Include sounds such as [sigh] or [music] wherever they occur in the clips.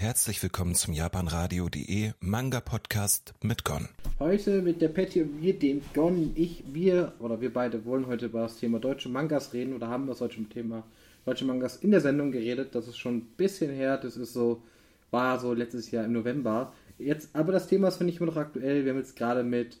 Herzlich willkommen zum japanradio.de Manga Podcast mit Gon. Heute mit der Patty und wir, dem Gon, ich, wir, oder wir beide wollen heute über das Thema deutsche Mangas reden oder haben das deutsche Thema deutsche Mangas in der Sendung geredet. Das ist schon ein bisschen her, das ist so, war so letztes Jahr im November. Jetzt, aber das Thema ist, finde ich, immer noch aktuell. Wir haben jetzt gerade mit,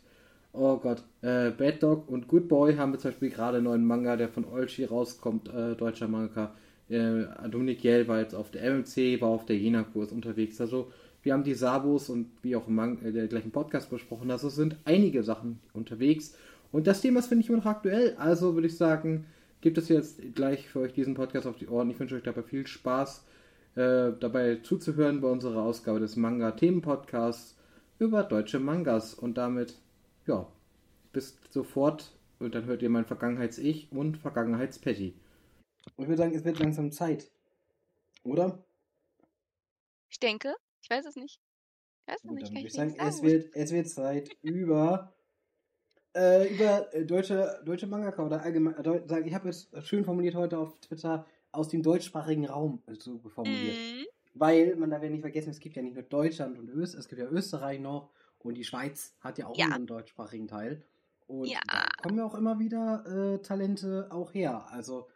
oh Gott, äh, Bad Dog und Good Boy haben wir zum Beispiel gerade einen neuen Manga, der von Olchi rauskommt, äh, deutscher Manga. Äh, Dominik Jell war jetzt auf der MMC, war auf der Jena-Kurs unterwegs. Also, wir haben die Sabos und wie auch im äh, der gleichen Podcast besprochen. Also, es sind einige Sachen unterwegs. Und das Thema ist, finde ich, immer noch aktuell. Also, würde ich sagen, gibt es jetzt gleich für euch diesen Podcast auf die Ohren. Ich wünsche euch dabei viel Spaß äh, dabei zuzuhören bei unserer Ausgabe des Manga-Themen-Podcasts über deutsche Mangas. Und damit, ja, bis sofort. Und dann hört ihr mein Vergangenheits-Ich und Vergangenheits-Patty. Und ich würde sagen, es wird langsam Zeit. Oder? Ich denke. Ich weiß es nicht. Ich weiß es nicht. Kann ich ich sagen, sagen. es wird, es wird Zeit über, äh, über äh, deutsche, deutsche Mangaka oder allgemein, äh, sagen, ich habe es schön formuliert heute auf Twitter, aus dem deutschsprachigen Raum äh, so formuliert. Mhm. Weil man darf ja nicht vergessen, es gibt ja nicht nur Deutschland und Österreich, es gibt ja Österreich noch und die Schweiz hat ja auch Ja. einen deutschsprachigen Teil. Und Ja. da kommen ja auch immer wieder äh, Talente auch her. Also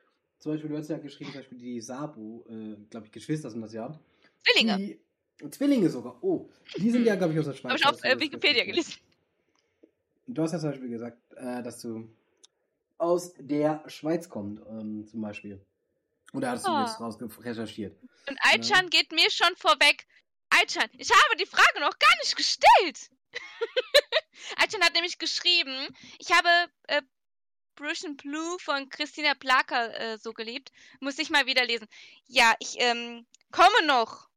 zum Beispiel, du hast ja geschrieben, zum Beispiel die Sabu, äh, glaube ich, Geschwister sind das ja. Zwillinge. Die, Zwillinge sogar. Oh, die sind ja, glaube ich, aus der Schweiz. Habe ich auf äh, das Wikipedia gelesen. Du hast ja zum Beispiel gesagt, äh, dass du aus der Schweiz kommst, ähm, zum Beispiel. Oder hast du Ah. jetzt raus recherchiert? Und Aichan geht mir schon vorweg. Aichan, ich habe die Frage noch gar nicht gestellt. [laughs] Aichan hat nämlich geschrieben, ich habe äh, Prussian Blue von Christina Plaker äh, so geliebt. Muss ich mal wieder lesen. Ja, ich ähm, komme noch.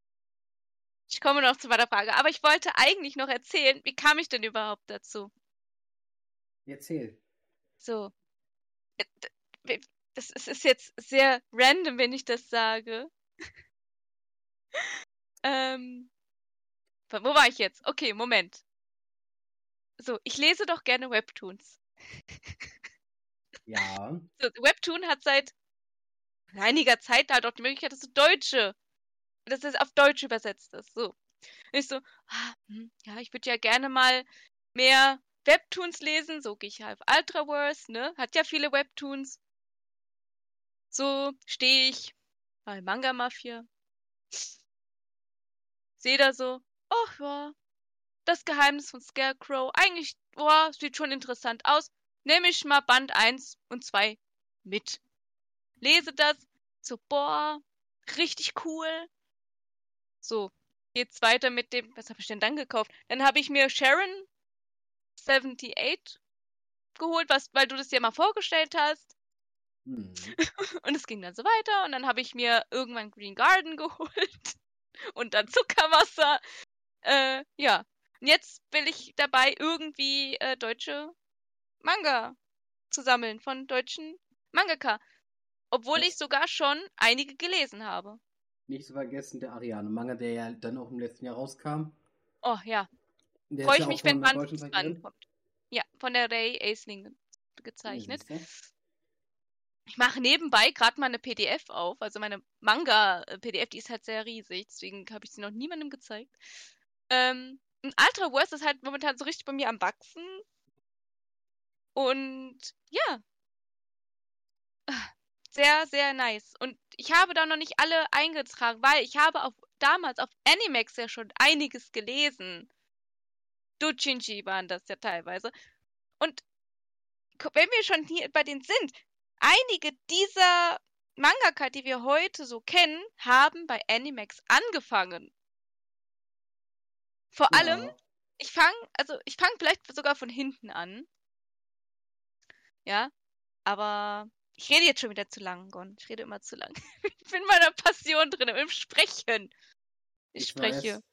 Ich komme noch zu meiner Frage. Aber ich wollte eigentlich noch erzählen, wie kam ich denn überhaupt dazu? Erzähl. So. Äh, Das ist jetzt sehr random, wenn ich das sage. [laughs] ähm. Wo wo war ich jetzt? Okay, Moment. So, ich lese doch gerne Webtoons. [laughs] Ja. Webtoon hat seit einiger Zeit halt auch die Möglichkeit, dass du Deutsche, dass es auf Deutsch übersetzt ist. So. Und ich so, ah, hm, ja, ich würde ja gerne mal mehr Webtoons lesen. So gehe ich halt auf Ultraverse, ne? Hat ja viele Webtoons. So stehe ich bei Manga Mafia. Sehe da so, ach ja, das Geheimnis von Scarecrow. Eigentlich, boah, sieht schon interessant aus. Nehme ich mal Band 1 und 2 mit. Lese das. So, boah, richtig cool. So, geht's weiter mit dem, was habe ich denn dann gekauft? Dann habe ich mir Sharon 78 geholt, was, weil du das dir mal vorgestellt hast. Hm. [laughs] Und es ging dann so weiter. Und dann habe ich mir irgendwann Green Garden [laughs] geholt. Und dann Zuckerwasser. Äh, ja. Und jetzt will ich dabei irgendwie äh, deutsche Manga zu sammeln von deutschen Mangaka. Obwohl ich sogar schon einige gelesen habe. Nicht zu vergessen, der Ariane Manga, der ja dann auch im letzten Jahr rauskam. Oh ja. Freue ich ja mich, wenn Band deutschen 5 Zeichnerin. rankommt. Ja, von der Ray Aisling gezeichnet. Ich mache nebenbei gerade mal eine PDF auf, also meine Manga-PDF, die ist halt sehr riesig, deswegen habe ich sie noch niemandem gezeigt. Ähm, und Ultra Wars ist halt momentan so richtig bei mir am Wachsen. Und ja. Sehr, sehr nice. Und ich habe da noch nicht alle eingetragen, weil ich habe auf, damals auf Animax ja schon einiges gelesen. Doujinshi waren das ja teilweise. Und wenn wir schon hier bei denen sind, einige dieser Mangaka, die wir heute so kennen, haben bei Animax angefangen. Vor allem, Ja. ich fange, also ich fange vielleicht sogar von hinten an. Ja, aber ich rede jetzt schon wieder zu lang, Gon. Ich rede immer zu lang. [laughs] Ich bin in meiner Passion drin, im Sprechen. Ich, Ich spreche. weiß.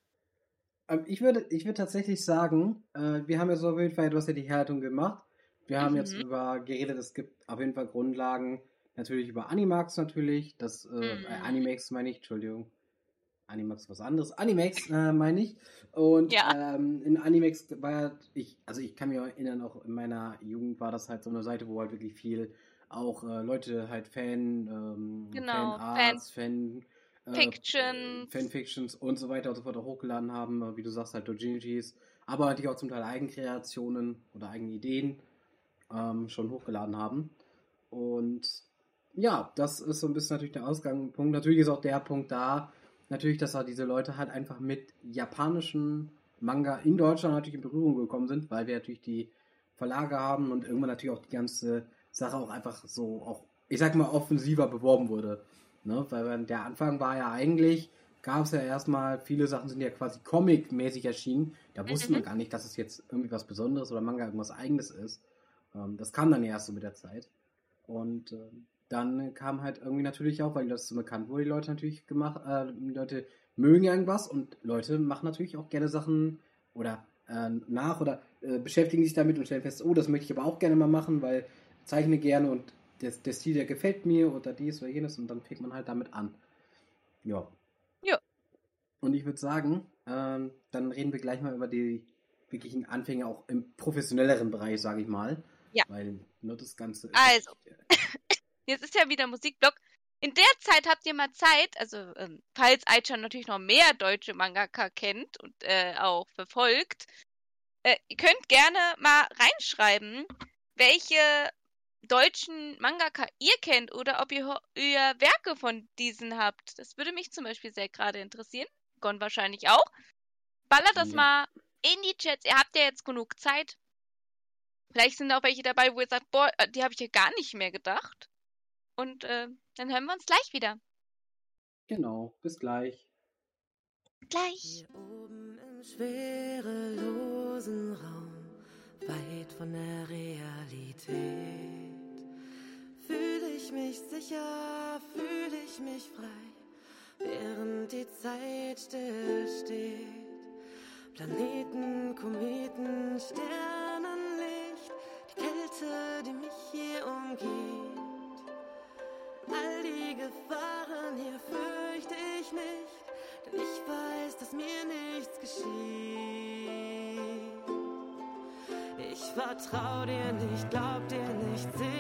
Ähm, Ich würde, ich würde tatsächlich sagen, äh, wir haben ja so auf jeden Fall, du hast ja die Härtung gemacht. Wir haben jetzt Mhm. über geredet, es gibt auf jeden Fall Grundlagen, natürlich über Animax natürlich, das, äh, Mhm. äh, Animax meine ich, Entschuldigung. Animax was anderes. Animax äh, meine ich. Und Ja. ähm, in Animax war ich, also ich kann mich erinnern, auch in meiner Jugend war das halt so eine Seite, wo halt wirklich viel auch äh, Leute halt Fan, ähm, Genau, Fanarts, Fan Fictions. Äh, Fanfictions und so weiter und so fort auch hochgeladen haben, wie du sagst, halt Dojinjis, aber natürlich auch zum Teil Eigenkreationen oder eigene Ideen ähm, schon hochgeladen haben. Und ja, das ist so ein bisschen natürlich der Ausgangspunkt. Natürlich ist auch der Punkt da, natürlich, dass da diese Leute halt einfach mit japanischen Manga in Deutschland natürlich in Berührung gekommen sind, weil wir natürlich die Verlage haben und irgendwann natürlich auch die ganze Sache auch einfach so auch, ich sag mal, offensiver beworben wurde. Ne? Weil der Anfang war ja eigentlich, gab es ja erstmal, viele Sachen sind ja quasi comic-mäßig erschienen. Da wusste mhm. man gar nicht, dass es jetzt irgendwie was Besonderes oder Manga irgendwas Eigenes ist. Ähm, das kam dann erst so mit der Zeit. Und äh, dann kam halt irgendwie natürlich auch, weil das so bekannt wurde, die Leute natürlich gemacht, äh, Leute mögen irgendwas und Leute machen natürlich auch gerne Sachen oder äh, nach oder äh, beschäftigen sich damit und stellen fest, oh, das möchte ich aber auch gerne mal machen, weil zeichne gerne und der, der Stil, der gefällt mir oder dies oder jenes und dann fängt man halt damit an. Ja. Ja. Und ich würde sagen, ähm, dann reden wir gleich mal über die wirklichen Anfänge auch im professionelleren Bereich, sage ich mal. Ja. Weil nur das Ganze. Also. Jetzt ist ja wieder Musikblock. In der Zeit habt ihr mal Zeit, also ähm, falls Aichan natürlich noch mehr deutsche Mangaka kennt und äh, auch verfolgt, äh, ihr könnt gerne mal reinschreiben, welche deutschen Mangaka ihr kennt oder ob ihr, ihr Werke von diesen habt. Das würde mich zum Beispiel sehr gerade interessieren. Gon wahrscheinlich auch. Ballert das ja. mal in die Chats. Ihr habt ja jetzt genug Zeit. Vielleicht sind auch welche dabei, wo ihr sagt, boah, die habe ich ja gar nicht mehr gedacht. Und äh, dann hören wir uns gleich wieder. Genau, bis gleich. Gleich. Hier oben im schwerelosen Raum, weit von der Realität Fühle ich mich sicher, fühle ich mich frei, während die Zeit stillsteht. Planeten, Kometen, Sternenlicht, Vertrau dir nicht, glaub dir nicht, seh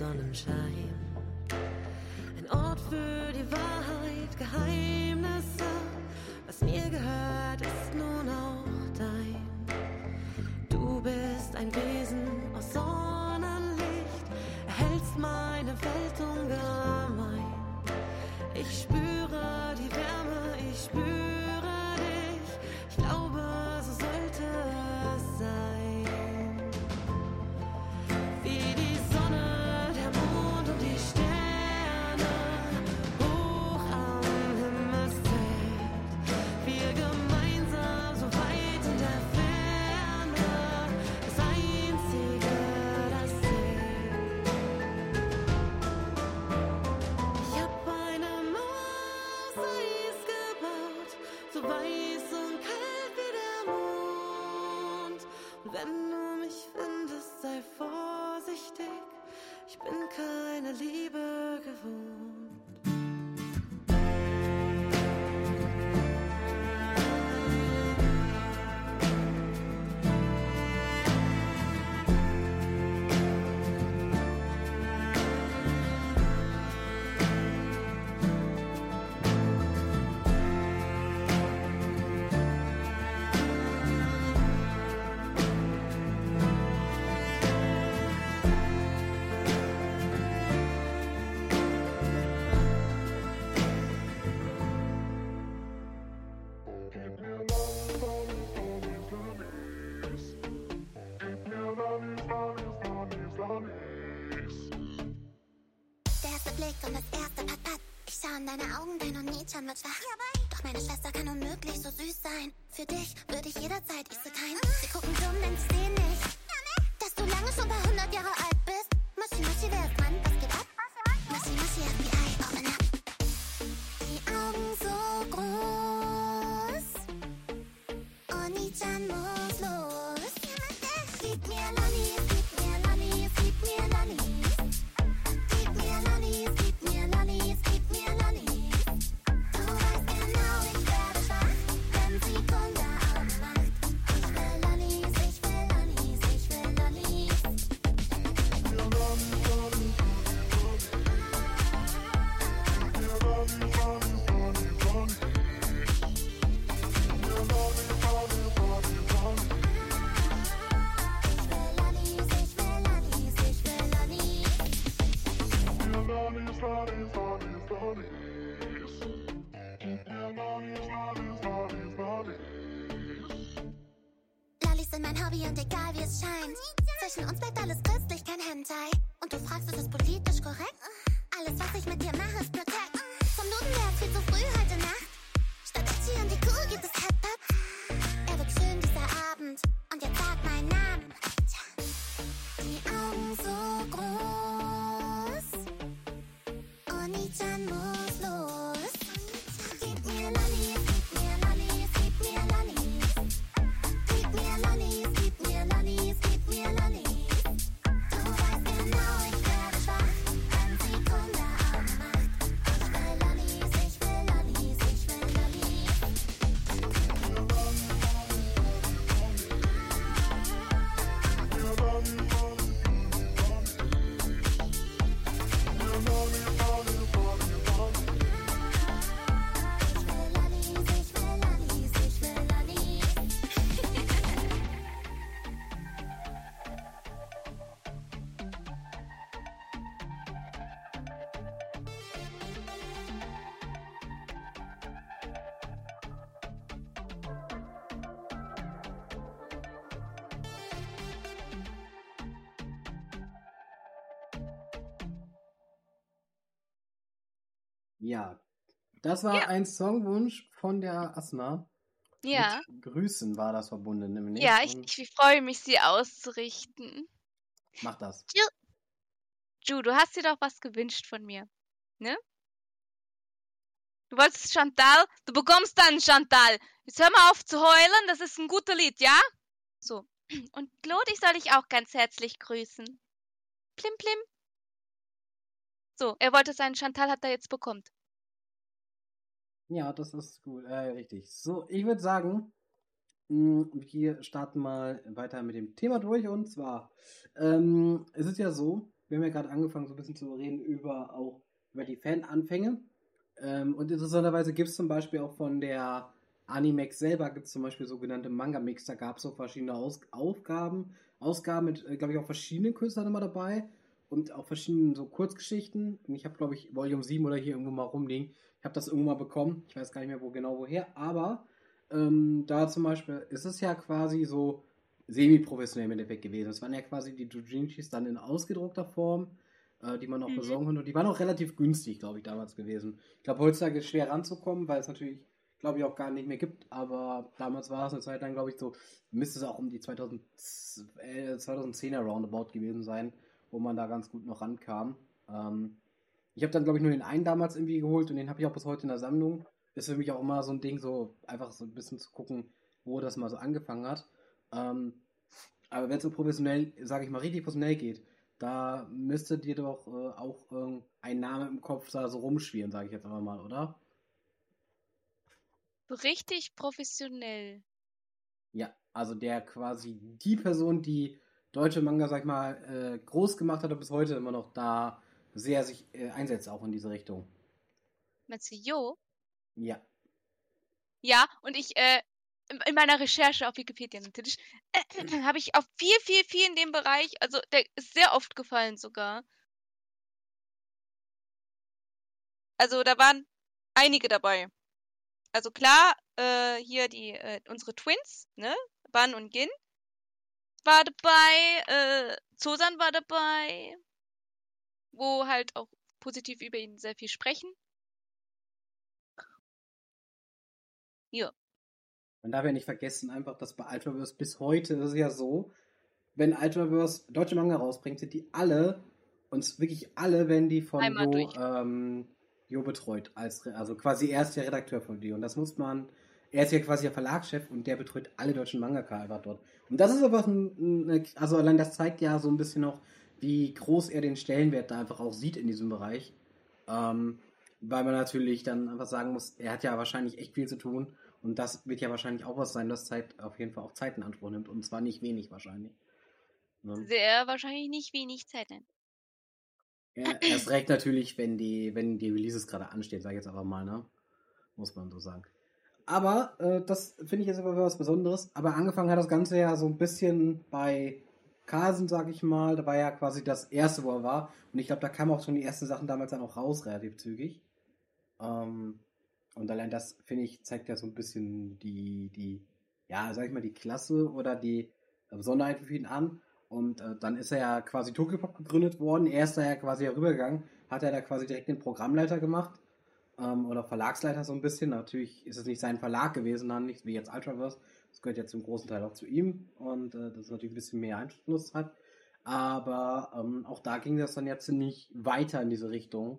sun and shine. then Schwester kann unmöglich so süß sein. Für dich würde ich jederzeit Ja, das war Ja. ein Songwunsch von der Asma. Ja. Mit Grüßen war das verbunden, nämlich. Ja, ich, ich freue mich, sie auszurichten. Mach das. Ju, du hast dir doch was gewünscht von mir, ne? Du wolltest Chantal, du bekommst dann Chantal. Jetzt hör mal auf zu heulen, das ist ein guter Lied, ja? So. Und Claude, ich soll dich auch ganz herzlich grüßen. Plim, plim. So, er wollte seinen Chantal, hat er jetzt bekommt. Ja, das ist gut, äh, richtig. So, ich würde sagen, mh, wir starten mal weiter mit dem Thema durch. Und zwar, ähm, es ist ja so, wir haben ja gerade angefangen, so ein bisschen zu reden über auch über die Fananfänge. Ähm, und interessanterweise gibt es zum Beispiel auch von der Animex selber gibt es zum Beispiel sogenannte Manga-Mix. Da gab es so verschiedene Aus Aufgaben, Ausgaben mit, äh, glaube ich, auch verschiedenen Künstlern immer dabei und auch verschiedenen so Kurzgeschichten. Und ich habe, glaube ich, Volume 7 oder hier irgendwo mal rumliegen. Ich habe das irgendwo mal bekommen. Ich weiß gar nicht mehr, wo genau woher. Aber ähm, da zum Beispiel ist es ja quasi so semi-professionell im Endeffekt gewesen. Es waren ja quasi die Doujinshis dann in ausgedruckter Form, äh, die man auch Mhm. besorgen konnte. Und die waren auch relativ günstig, glaube ich, damals gewesen. Ich glaube, heutzutage ist es schwer ranzukommen, weil es natürlich, glaube ich, auch gar nicht mehr gibt. Aber damals war es eine Zeit lang, glaube ich, so, müsste es auch um die 2000, äh, 2010er Roundabout gewesen sein, wo man da ganz gut noch rankam. Ähm, ich habe dann, glaube ich, nur den einen damals irgendwie geholt und den habe ich auch bis heute in der Sammlung. Ist für mich auch immer so ein Ding, so einfach so ein bisschen zu gucken, wo das mal so angefangen hat. Ähm, aber wenn es so professionell, sage ich mal, richtig professionell geht, da müsste dir doch äh, auch äh, ein Name im Kopf da so rumschwirren, sage ich jetzt einfach mal, oder? Richtig professionell. Ja, also der quasi die Person, die deutsche Manga, sag ich mal, äh, groß gemacht hat und bis heute immer noch da sehr sich äh, einsetzt, auch in diese Richtung. Jo? Ja. Ja, und ich, äh, in in meiner Recherche auf Wikipedia natürlich, [clears throat] habe ich auf viel, viel, viel in dem Bereich, also der ist sehr oft gefallen sogar. Also da waren einige dabei. Also klar, äh, hier die, äh, unsere Twins, ne? Ban und Gin war dabei, äh, Zosan war dabei, wo halt auch positiv über ihn sehr viel sprechen. Ja. Man darf ja nicht vergessen, einfach, dass bei Ultraverse bis heute ist es ja so, wenn Ultraverse deutsche Manga rausbringt, sind die alle, und wirklich alle, wenn die von Einmal Jo, durch. ähm, Jo betreut. Als, also quasi er ist der Redakteur von dir. Und das muss man, er ist ja quasi der Verlagschef und der betreut alle deutschen Mangaka einfach dort. Und das ist aber, also allein das zeigt ja so ein bisschen auch, wie groß er den Stellenwert da einfach auch sieht in diesem Bereich. Ähm, weil man natürlich dann einfach sagen muss, er hat ja wahrscheinlich echt viel zu tun. Und das wird ja wahrscheinlich auch was sein, das Zeit auf jeden Fall auch Zeit in Anspruch nimmt. Und zwar nicht wenig wahrscheinlich. Ne? Sehr wahrscheinlich nicht wenig Zeit nimmt. Ja, erst recht natürlich, wenn die, wenn die Releases gerade anstehen, sag ich jetzt einfach mal, ne? Muss man so sagen. Aber äh, das finde ich jetzt aber was Besonderes. Aber angefangen hat das Ganze ja so ein bisschen bei Carlsen, sag ich mal. Da war ja quasi das erste, wo er war. Und ich glaube, da kamen auch schon die ersten Sachen damals dann auch raus, relativ zügig. Ähm, und allein das, finde ich, zeigt ja so ein bisschen die, die, ja, sag ich mal, die Klasse oder die Besonderheit für ihn an. Und äh, dann ist er ja quasi Tokyopop gegründet worden. Er ist da ja quasi herübergegangen, hat er da quasi direkt den Programmleiter gemacht. Ähm, oder Verlagsleiter so ein bisschen. Natürlich ist es nicht sein Verlag gewesen, dann nicht wie jetzt Ultraverse. Das gehört ja zum großen Teil auch zu ihm. Und äh, das natürlich ein bisschen mehr Einfluss hat. Aber ähm, auch da ging das dann ja ziemlich weiter in diese Richtung.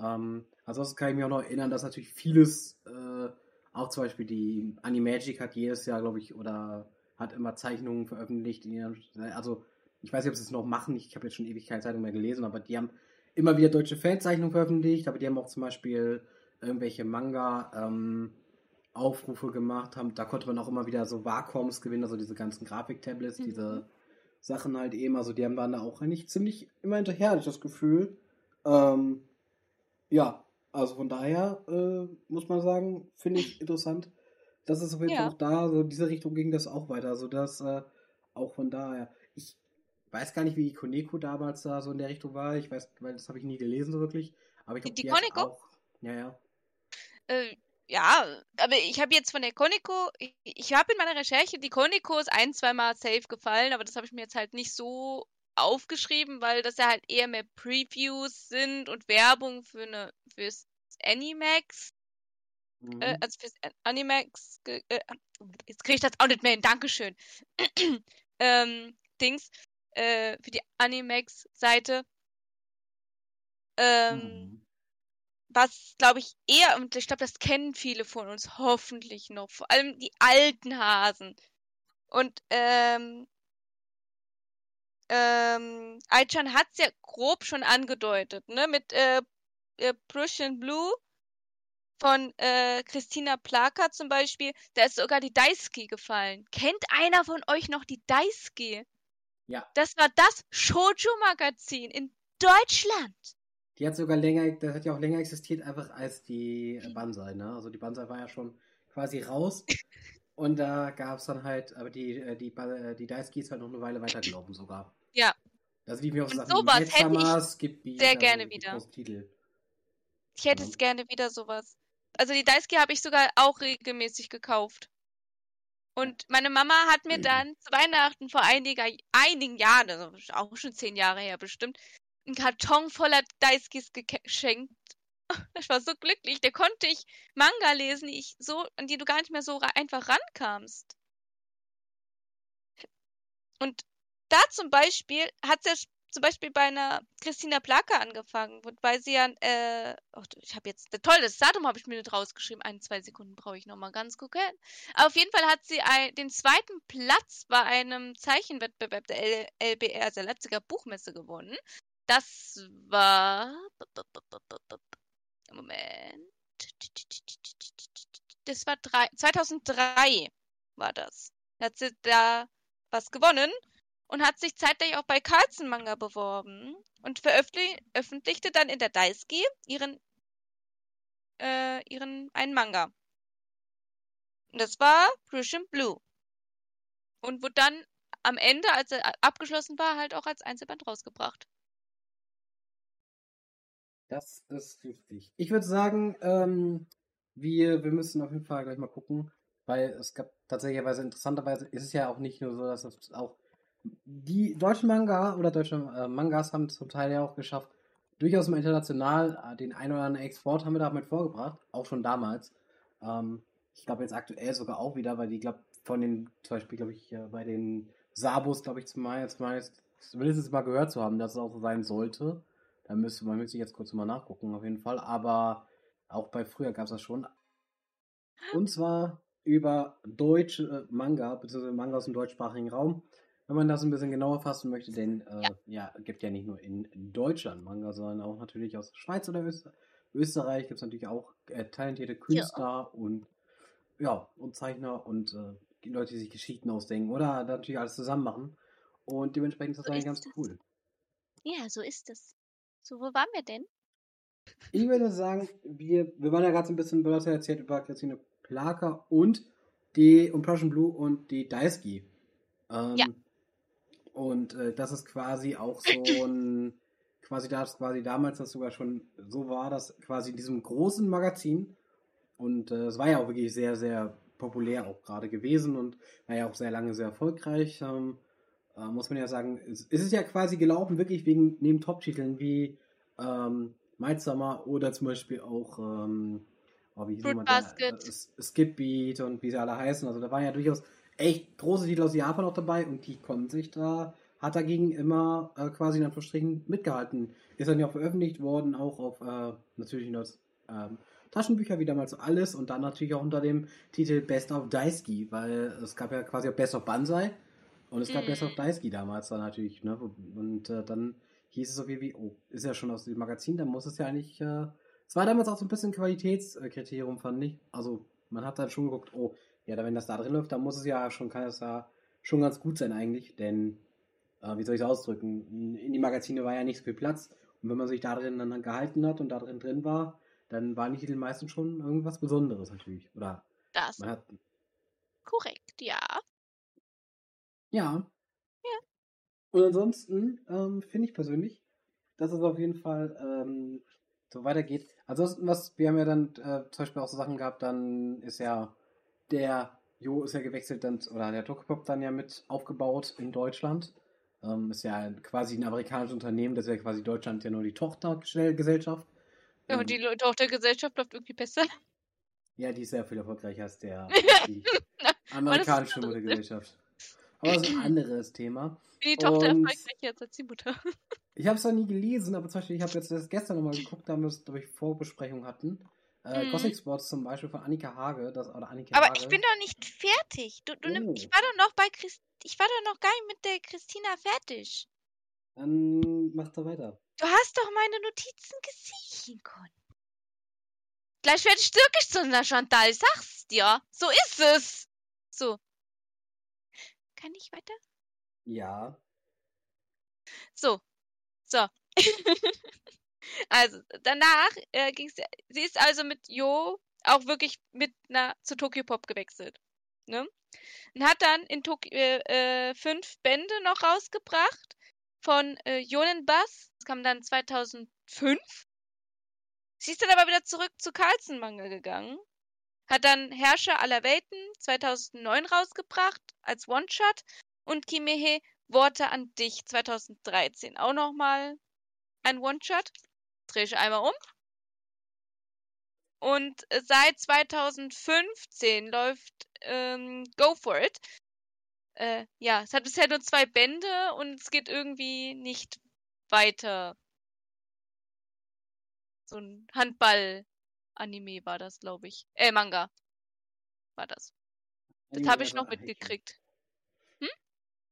Ähm, also das kann ich mich auch noch erinnern, dass natürlich vieles, äh, auch zum Beispiel die Animagic hat jedes Jahr, glaube ich, oder hat immer Zeichnungen veröffentlicht. Ihren, also ich weiß nicht, ob sie es noch machen. Ich habe jetzt schon ewig keine Zeitung mehr gelesen, aber die haben immer wieder deutsche Fanzeichnungen veröffentlicht, aber die haben auch zum Beispiel irgendwelche Manga ähm, Aufrufe gemacht haben. Da konnte man auch immer wieder so Wacom gewinnen, also diese ganzen Grafiktablets, Mhm. diese Sachen halt eben. Also die haben waren da auch eigentlich ziemlich immer hinterher, hatte ich das Gefühl. Ähm, ja, also von daher äh, muss man sagen, finde ich interessant. Das ist auf jeden Fall auch da, so in diese Richtung ging das auch weiter, so dass äh, auch von daher. Ich weiß gar nicht, wie Koneko damals da so in der Richtung war. Ich weiß, weil das habe ich nie gelesen so wirklich. Aber ich Die- glaube, die hat Koneko? auch. Ja, ja. Äh, ja, aber ich habe jetzt von der Koniko, ich, ich habe in meiner Recherche die Konikos ein, zweimal safe gefallen, aber das habe ich mir jetzt halt nicht so aufgeschrieben, weil das ja halt eher mehr Previews sind und Werbung für eine fürs Animax, Mhm. äh, also fürs An- Animax, äh, jetzt kriege ich das auch nicht mehr hin, Dankeschön. [clears throat] ähm, Dings, äh, für die Animax-Seite. Ähm, Mhm. Was, glaube ich, eher, und ich glaube, das kennen viele von uns hoffentlich noch, vor allem die alten Hasen. Und ähm, ähm, Aichan hat es ja grob schon angedeutet, ne? Mit äh, äh, Prussian Blue von äh, Christina Plaka zum Beispiel, da ist sogar die Daisuke gefallen. Kennt einer von euch noch die Daisuke? Ja. Das war das Shoujo-Magazin in Deutschland. Die hat sogar länger, das hat ja auch länger existiert, einfach als die Banzai, ne? Also die Banzai war ja schon quasi raus. [laughs] Und da gab es dann halt, aber die, äh, die, äh, die Daisuke ist halt noch eine Weile weitergelaufen sogar. Ja. Das lief mir auch Sachen sowas wie hätte ich sehr also gerne die wieder. großen Titel. Ich hätte es gerne wieder sowas. Also die Daisuke habe ich sogar auch regelmäßig gekauft. Und meine Mama hat mir [clears throat] dann zu Weihnachten vor einiger, einigen Jahren, also auch schon zehn Jahre her bestimmt, einen Karton voller Daisukes geke- geschenkt. [laughs] Ich war so glücklich. Da konnte ich Manga lesen, ich so, an die du gar nicht mehr so einfach rankamst. Und da zum Beispiel hat es ja zum Beispiel bei einer Christina Plaka angefangen, wobei sie ja, äh, oh, ich habe jetzt, toll, das Datum habe ich mir nicht rausgeschrieben, ein, zwei Sekunden brauche ich nochmal ganz gucken. Aber auf jeden Fall hat sie ein, den zweiten Platz bei einem Zeichenwettbewerb der L LBR, also der Leipziger Buchmesse gewonnen. Das war, Moment, das war drei, 2003 war das. Da hat sie da was gewonnen und hat sich zeitgleich auch bei Carlsen Manga beworben und veröffentlichte dann in der Daisuke ihren äh, ihren einen Manga. Und das war Prussian Blue. Und wurde dann am Ende, als er abgeschlossen war, halt auch als Einzelband rausgebracht. Das ist richtig. Ich würde sagen, ähm, wir, wir müssen auf jeden Fall gleich mal gucken, weil es gab tatsächlich, interessanterweise ist es ja auch nicht nur so, dass es auch die deutschen Manga oder deutsche äh, Mangas haben zum Teil ja auch geschafft, durchaus mal international äh, den ein oder anderen Export haben wir damit vorgebracht, auch schon damals. Ähm, ich glaube jetzt aktuell sogar auch wieder, weil die, glaube von den, zum Beispiel, glaube ich, äh, bei den Sabos, glaube ich, zumeist, zumindest mal gehört zu haben, dass es auch so sein sollte. Da müsste man müsste jetzt kurz mal nachgucken, auf jeden Fall. Aber auch bei früher gab es das schon. Und zwar über deutsche äh, Manga, beziehungsweise Manga aus dem deutschsprachigen Raum. Wenn man das ein bisschen genauer fassen möchte, denn äh, ja. gibt ja nicht nur in Deutschland Manga, sondern auch natürlich aus Schweiz oder Öster Österreich gibt es natürlich auch äh, talentierte Künstler ja. und ja, und Zeichner und äh, Leute, die sich Geschichten ausdenken oder natürlich alles zusammen machen. Und dementsprechend ist das so eigentlich ganz das. cool. Ja, so ist es. So, wo waren wir denn? Ich würde sagen, wir, wir waren ja gerade so ein bisschen, ja erzählt über Christine Plaka und die Impression Blue und die Daisuke. Ähm, ja. Und äh, das ist quasi auch so ein, [clears throat] quasi da quasi damals das sogar schon so war, dass quasi in diesem großen Magazin und äh, es war ja auch wirklich sehr, sehr populär auch gerade gewesen und war ja auch sehr lange sehr erfolgreich. Ähm, äh, muss man ja sagen, es, es ist ja quasi gelaufen, wirklich wegen neben Top-Titeln wie ähm, Might Summer oder zum Beispiel auch ähm, oh, wie Fruit Basket. Äh, Skip Beat und wie sie alle heißen. Also da waren ja durchaus echt große Titel aus Japan auch dabei und die konnten sich da, hat dagegen immer äh, quasi in Anführungsstrichen mitgehalten. Ist dann ja auch veröffentlicht worden, auch auf äh, natürlich das ähm, Taschenbücher, wie damals so alles und dann natürlich auch unter dem Titel Best of Daisuke, weil es gab ja quasi auch Best of Banzai und es gab mm. Best of Daisuke damals dann natürlich, ne? Und äh, dann hieß es so wie, wie, oh, ist ja schon aus dem Magazin, dann muss es ja eigentlich, äh, es war damals auch so ein bisschen Qualitätskriterium, fand ich. Also man hat dann schon geguckt, oh, ja, wenn das da drin läuft, dann muss es ja schon, kann es ja schon ganz gut sein eigentlich, denn, äh, wie soll ich es ausdrücken, in die Magazine war ja nicht so viel Platz und wenn man sich da drin dann gehalten hat und da drin drin war, dann waren die Titel meistens schon irgendwas Besonderes natürlich, oder? Das. Man hat, korrekt, ja. Ja. Ja. Und ansonsten ähm, finde ich persönlich, dass es auf jeden Fall ähm, so weitergeht. Ansonsten, was, wir haben ja dann äh, zum Beispiel auch so Sachen gehabt, dann ist ja der Jo ist ja gewechselt dann, oder der Tokipop dann ja mit aufgebaut in Deutschland. Ähm, ist ja quasi ein amerikanisches Unternehmen, das ist ja quasi Deutschland ja nur die Tochtergesellschaft. Ja, und die Tochtergesellschaft läuft irgendwie besser. Ja, die ist sehr viel erfolgreicher als der [laughs] die amerikanische Muttergesellschaft. Aber das ist ein anderes Thema. Wie [laughs] die Tochter und erfolgreicher als die Mutter. Ich habe es noch nie gelesen, aber zum Beispiel, ich habe jetzt das gestern nochmal geguckt, da wir es, glaube ich, Vorbesprechung hatten. Äh, mhm. Gothic Sports zum Beispiel von Annika Hage. Das, oder Annika aber Hage. ich bin doch nicht fertig. Du, du oh. nimm, ich war doch noch bei Christ ich war doch noch gar nicht mit der Christina fertig. Dann mach da weiter. Du hast doch meine Notizen gesehen, Con. Gleich werde ich türkisch zu einer Chantal, sag's dir. So ist es. So. Kann ich weiter? Ja. So. So. [laughs] also, danach äh, ging's. Sie ist also mit Jo auch wirklich mit einer zu Tokyo Pop gewechselt. Ne? Und hat dann in Tokio äh, äh, fünf Bände noch rausgebracht von äh, Jonen Bass. Das kam dann 2005. Sie ist dann aber wieder zurück zu Carlsen Manga gegangen. Hat dann Herrscher aller Welten 2009 rausgebracht als One-Shot und Kimehe Worte an dich 2013 auch nochmal ein One-Shot. Drehe ich einmal um. Und seit 2015 läuft ähm, Go For It. Äh, ja, es hat bisher nur zwei Bände und es geht irgendwie nicht weiter. So ein Handball-Anime war das, glaube ich. Äh, Manga war das. Das habe ich noch mitgekriegt. Hm?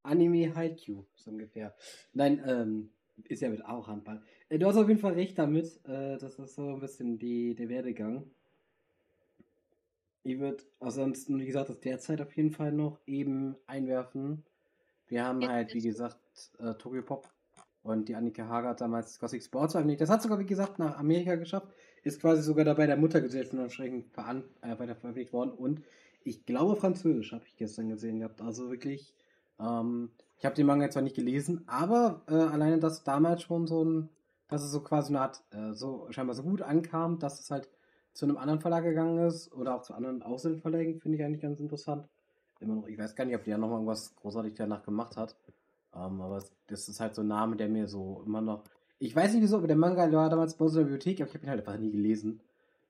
Anime Haikyuu, so ungefähr. Nein, ähm, ist ja mit auch Handball. Äh, du hast auf jeden Fall recht damit. Äh, das ist so ein bisschen die, der Werdegang. Ich würde ansonsten, wie gesagt, das derzeit auf jeden Fall noch eben einwerfen. Wir haben halt, wie gesagt, äh, Tokyo Pop und die Annika Hager hat damals Gothic Sports veröffentlicht. Das hat sogar, wie gesagt, nach Amerika geschafft. Ist quasi sogar dabei der Muttergesellschaft entsprechend äh, weiter veröffentlicht worden. Und ich glaube, Französisch habe ich gestern gesehen gehabt. Also wirklich, ähm, ich habe den Manga zwar nicht gelesen, aber äh, alleine, dass damals schon so ein, dass es so quasi eine Art, äh, so scheinbar so gut ankam, dass es halt zu einem anderen Verlag gegangen ist oder auch zu anderen Auslandverlagen, finde ich eigentlich ganz interessant. Immer noch, ich weiß gar nicht, ob der noch irgendwas großartig danach gemacht hat. Ähm, aber das ist halt so ein Name, der mir so immer noch. Ich weiß nicht wieso, aber der Manga war damals bei uns in der Bibliothek, aber ich habe ihn halt einfach nie gelesen.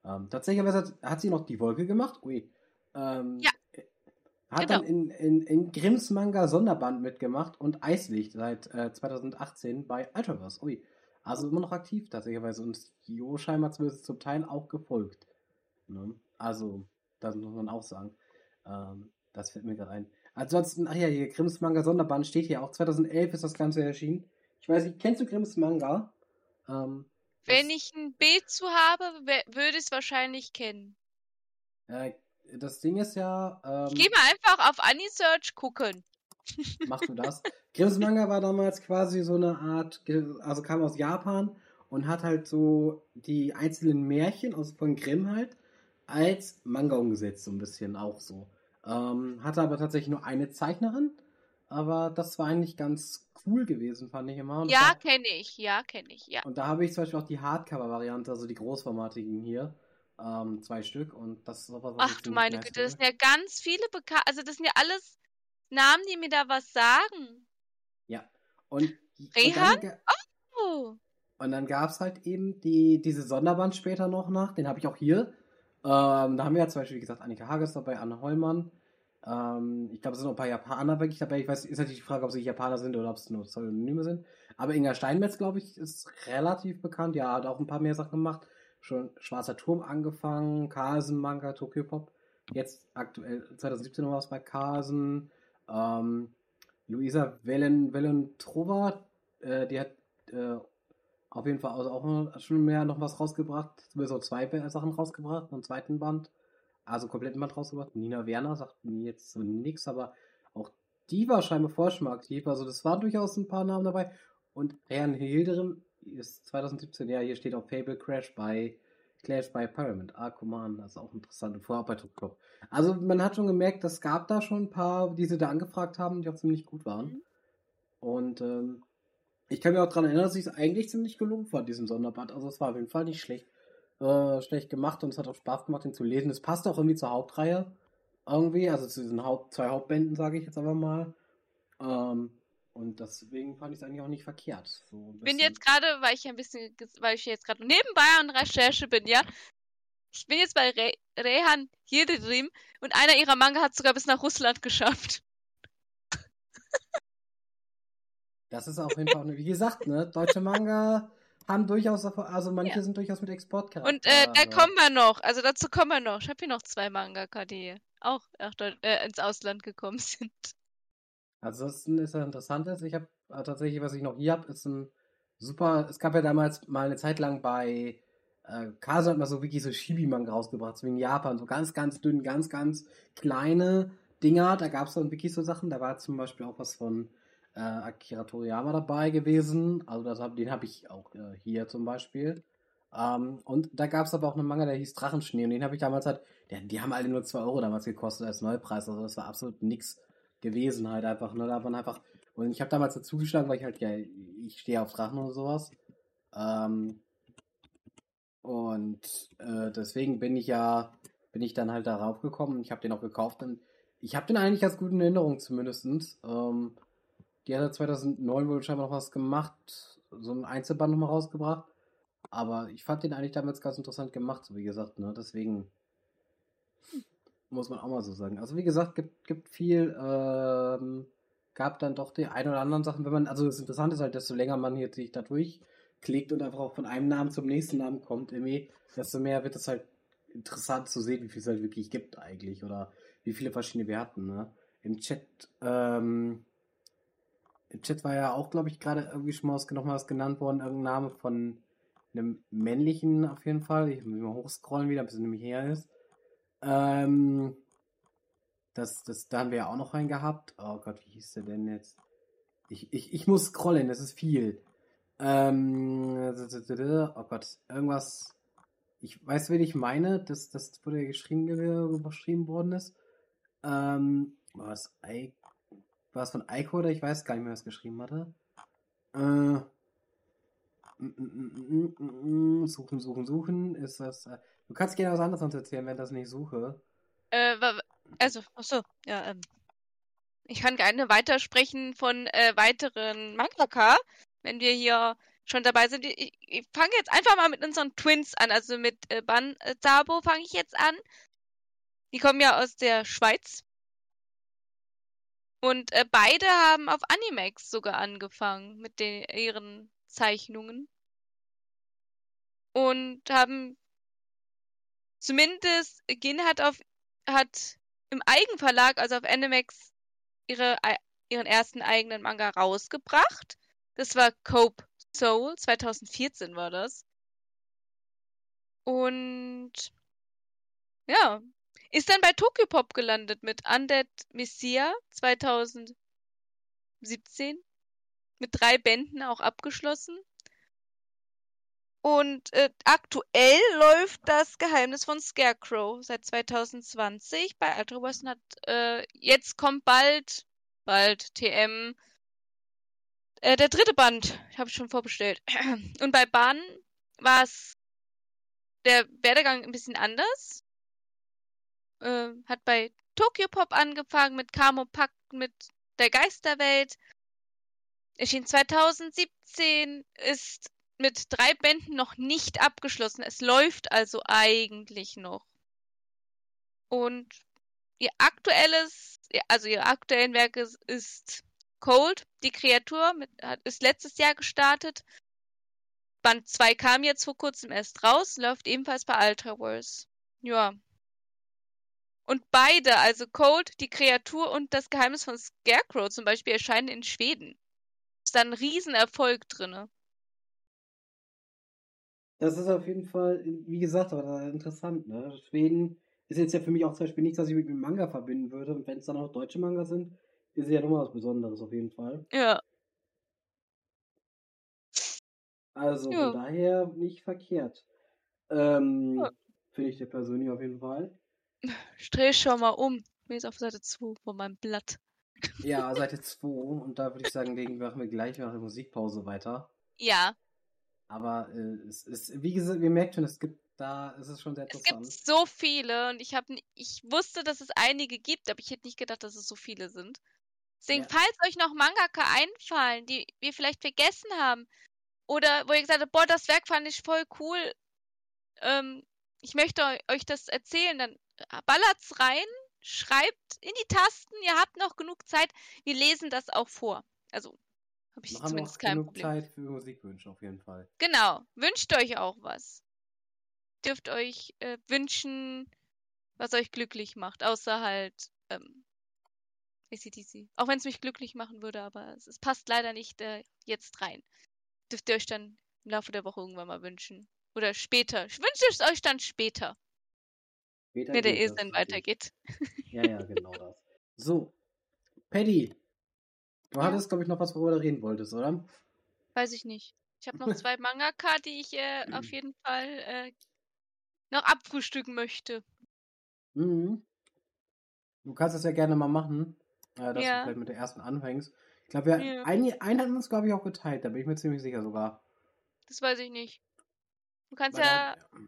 Ähm, tatsächlich hat, hat sie noch die Wolke gemacht. Ui. Ähm, Ja. Hat Genau. dann in, in, in Grimms Manga Sonderband mitgemacht und Eislicht seit äh, 2018 bei Ultraverse. Ui. Also immer noch aktiv tatsächlich. Und Jo scheinbar zumindest zum Teil auch gefolgt. Ne? Also, das muss man auch sagen. Ähm, das fällt mir gerade ein. Ansonsten, ach ja, hier Grimms Manga Sonderband steht hier auch. 2011 ist das Ganze erschienen. Ich weiß nicht, kennst du Grimms Manga? Ähm, Wenn ich ein Bild zu habe, würde ich es wahrscheinlich kennen. Äh, das Ding ist ja, ähm, Ich gehe mal einfach auf Anisearch gucken. [laughs] machst du das? Grimms Manga war damals quasi so eine Art, also kam aus Japan und hat halt so die einzelnen Märchen aus von Grimm halt als Manga umgesetzt, so ein bisschen auch so. Ähm, hatte aber tatsächlich nur eine Zeichnerin, aber das war eigentlich ganz cool gewesen, fand ich immer. Und Ja, kenne ich. Ja, kenne ich. Ja. und da habe ich zum Beispiel auch die Hardcover-Variante, also die großformatigen hier, ähm, zwei Stück und das ist aber Ach du meine Güte, das sind ja ganz viele bekannt. Also das sind ja alles Namen, die mir da was sagen. Ja. Und, Rehan? und dann, Oh. Und dann gab es halt eben die, diese Sonderband später noch nach, den habe ich auch hier. Ähm, da haben wir ja zum Beispiel, wie gesagt, Annika Hages dabei, Anne Hollmann. Ähm, ich glaube, es sind noch ein paar Japaner wirklich dabei. Ich weiß, ist natürlich die Frage, ob sie Japaner sind oder ob es nur Pseudonyme sind. Aber Inga Steinmetz, glaube ich, ist relativ bekannt. Ja, hat auch ein paar mehr Sachen gemacht. Schon Schwarzer Turm angefangen, Carlsen Manga, Tokyo Pop. Jetzt aktuell 2017 noch was bei Carlsen. Ähm, Luisa Wellen, Wellentrova, äh, die hat äh, auf jeden Fall also auch schon mehr noch was rausgebracht. Zumindest so zwei Sachen rausgebracht, einen zweiten Band. Also kompletten Band rausgebracht. Nina Werner sagt mir jetzt so nix, aber auch die war scheinbar vorher schon mal aktiv. Also das waren durchaus ein paar Namen dabei. Und Herrn Hilderim ist 2017, ja, hier steht auch Fable Crash bei Clash by Pyramid. Ah, guck mal an, das ist auch interessant. Und vorher auch bei Top Club. Also man hat schon gemerkt, es gab da schon ein paar, die sie da angefragt haben, die auch ziemlich gut waren. Mhm. Und ähm, ich kann mir auch daran erinnern, dass ich es eigentlich ziemlich gelungen fand, diesen Sonderband. Also es war auf jeden Fall nicht schlecht, äh, schlecht gemacht und es hat auch Spaß gemacht, den zu lesen. Es passt auch irgendwie zur Hauptreihe. Irgendwie, also zu diesen Haupt zwei Hauptbänden, sage ich jetzt aber mal. Ähm, und deswegen fand ich es eigentlich auch nicht verkehrt. So bin jetzt gerade, weil ich ein bisschen, weil ich jetzt gerade nebenbei an Recherche bin, ja. Ich bin jetzt bei Re Rehan Yildirim und einer ihrer Manga hat sogar bis nach Russland geschafft. Das ist auf jeden Fall, wie gesagt, ne, deutsche Manga haben durchaus, also manche Ja. sind durchaus mit Exportcharakter. Und äh, da aber- kommen wir noch, also dazu kommen wir noch. Ich habe hier noch zwei Mangaka, die auch äh, ins Ausland gekommen [laughs] sind. Ansonsten ist ja interessant, ist, ich habe äh, tatsächlich, was ich noch hier habe, ist ein super, es gab ja damals mal eine Zeit lang bei äh, Kaso hat mal so wirklich so Shibi-Manga rausgebracht, so wie in Japan, so ganz, ganz dünn, ganz, ganz kleine Dinger, da gab es dann wirklich so Sachen, da war zum Beispiel auch was von äh, Akira Toriyama dabei gewesen, also das hab, den habe ich auch äh, hier zum Beispiel. Ähm, und da gab es aber auch einen Manga, der hieß Drachenschnee und den habe ich damals halt, die, die haben alle nur 2 Euro damals gekostet als Neupreis, also das war absolut nix gewesen halt einfach, ne, da waren einfach, und ich habe damals dazu geschlagen, weil ich halt, ja, ich stehe auf Drachen und sowas, ähm, und äh, deswegen bin ich ja, bin ich dann halt darauf gekommen. Ich habe den auch gekauft und ich habe den eigentlich ganz gut in Erinnerung zumindestens. Ähm, die hat ja 2009 wohl scheinbar noch was gemacht, so ein Einzelband nochmal rausgebracht. Aber ich fand den eigentlich damals ganz interessant gemacht, so wie gesagt, ne? Deswegen muss man auch mal so sagen. Also wie gesagt, gibt, gibt viel, ähm, gab dann doch die ein oder anderen Sachen, wenn man, also das Interessante ist halt, desto länger man jetzt sich da durchklickt und einfach auch von einem Namen zum nächsten Namen kommt, irgendwie, desto mehr wird es halt interessant zu sehen, wie viel es halt wirklich gibt eigentlich oder wie viele verschiedene wir hatten, ne? Im Chat, ähm, im Chat war ja auch, glaube ich, gerade irgendwie schon mal was, noch mal was genannt worden, irgendein Name von einem männlichen auf jeden Fall. Ich muss mal hochscrollen wieder, bis es nämlich her ist. Ähm, das, das, da haben wir ja auch noch einen gehabt. Oh Gott, wie hieß der denn jetzt? Ich, ich, ich muss scrollen, das ist viel. Ähm, oh Gott, irgendwas. Ich weiß, wen ich meine, dass das wurde geschrieben, ge- geschrieben worden ist. Ähm, war es I war es von Eiko oder ich weiß gar nicht mehr, es geschrieben hatte. Äh, suchen, suchen, suchen. Ist das. Äh, du kannst gerne was anderes sonst erzählen, wenn ich das nicht suche. Äh, also, achso, ja, ähm. Ich kann gerne weitersprechen von äh, weiteren Mangaka, wenn wir hier schon dabei sind. Ich, ich fange jetzt einfach mal mit unseren Twins an. Also mit äh, Ban äh, Dabo fange ich jetzt an. Die kommen ja aus der Schweiz. Und äh, beide haben auf Animax sogar angefangen mit den, ihren Zeichnungen. Und haben zumindest Gin hat auf hat im Eigenverlag, also auf Animax, ihre, ihren ersten eigenen Manga rausgebracht. Das war Cope Soul, 2014 war das. Und ja, ist dann bei Tokyopop gelandet mit Undead Messiah 2017. Mit drei Bänden auch abgeschlossen. Und äh, aktuell läuft das Geheimnis von Scarecrow seit 2020 bei Ultra Western hat äh, jetzt kommt bald bald TM äh, der dritte Band, habe ich schon vorbestellt. Und bei Bahn war es der Werdegang ein bisschen anders. Äh, hat bei Tokyo Pop angefangen mit Kamo Pakt mit der Geisterwelt. Erschien 2017, ist mit drei Bänden noch nicht abgeschlossen. Es läuft also eigentlich noch. Und ihr aktuelles, also ihr aktuellen Werk ist, Cold, die Kreatur, mit, ist letztes Jahr gestartet. Band 2 kam jetzt vor kurzem erst raus, läuft ebenfalls bei Ultra Wars. Ja. Und beide, also Cold, die Kreatur und das Geheimnis von Scarecrow zum Beispiel, erscheinen in Schweden. Ist da ein Riesenerfolg drinne. Das ist auf jeden Fall, wie gesagt, aber interessant, ne? Schweden ist jetzt ja für mich auch zum Beispiel nichts, was ich mit dem Manga verbinden würde. Und wenn es dann auch deutsche Manga sind, ist es ja nochmal was Besonderes auf jeden Fall. Ja. Also Ja. von daher nicht verkehrt. Ähm, Ja. Finde ich dir persönlich auf jeden Fall. Ich dreh schon mal um. Mir ist auf Seite 2 von meinem Blatt. Ja, Seite 2 und da würde ich sagen, legen wir, machen wir gleich nach der Musikpause weiter. Ja, Aber äh, es ist, wie gesagt, ihr merkt schon, es gibt da, es ist schon sehr es gibt interessant. so viele und ich habe, ich wusste, dass es einige gibt, aber ich hätte nicht gedacht, dass es so viele sind. Deswegen, Ja. falls euch noch Mangaka einfallen, die wir vielleicht vergessen haben, oder wo ihr gesagt habt, boah, das Werk fand ich voll cool, ähm, ich möchte eu- euch das erzählen, dann äh, ballert's rein, schreibt in die Tasten, ihr habt noch genug Zeit, wir lesen das auch vor. Also, habe ich haben zumindest kein genug Problem. Zeit für Musikwünsche auf jeden Fall. Genau, wünscht euch auch was. Dürft euch äh, wünschen, was euch glücklich macht, außer halt ähm, ACDC. Auch wenn es mich glücklich machen würde, aber es, es passt leider nicht äh, jetzt rein. Dürft ihr euch dann im Laufe der Woche irgendwann mal wünschen. Oder später. Ich wünsche es euch dann später, Später wenn der Esel weitergeht. Ja, ja, genau das. So, Paddy, du Ja. hattest, glaube ich, noch was, worüber du reden wolltest, oder? Weiß ich nicht. Ich habe noch [laughs] zwei Mangaka, die ich äh, auf jeden Fall äh, noch abfrühstücken möchte. Mhm. Du kannst das ja gerne mal machen, äh, dass Ja. du vielleicht mit der ersten anfängst. Ich glaube, wir Ja. einen, einen hatten uns, glaube ich, auch geteilt, da bin ich mir ziemlich sicher sogar. Das weiß ich nicht. Du kannst Weil, ja. da,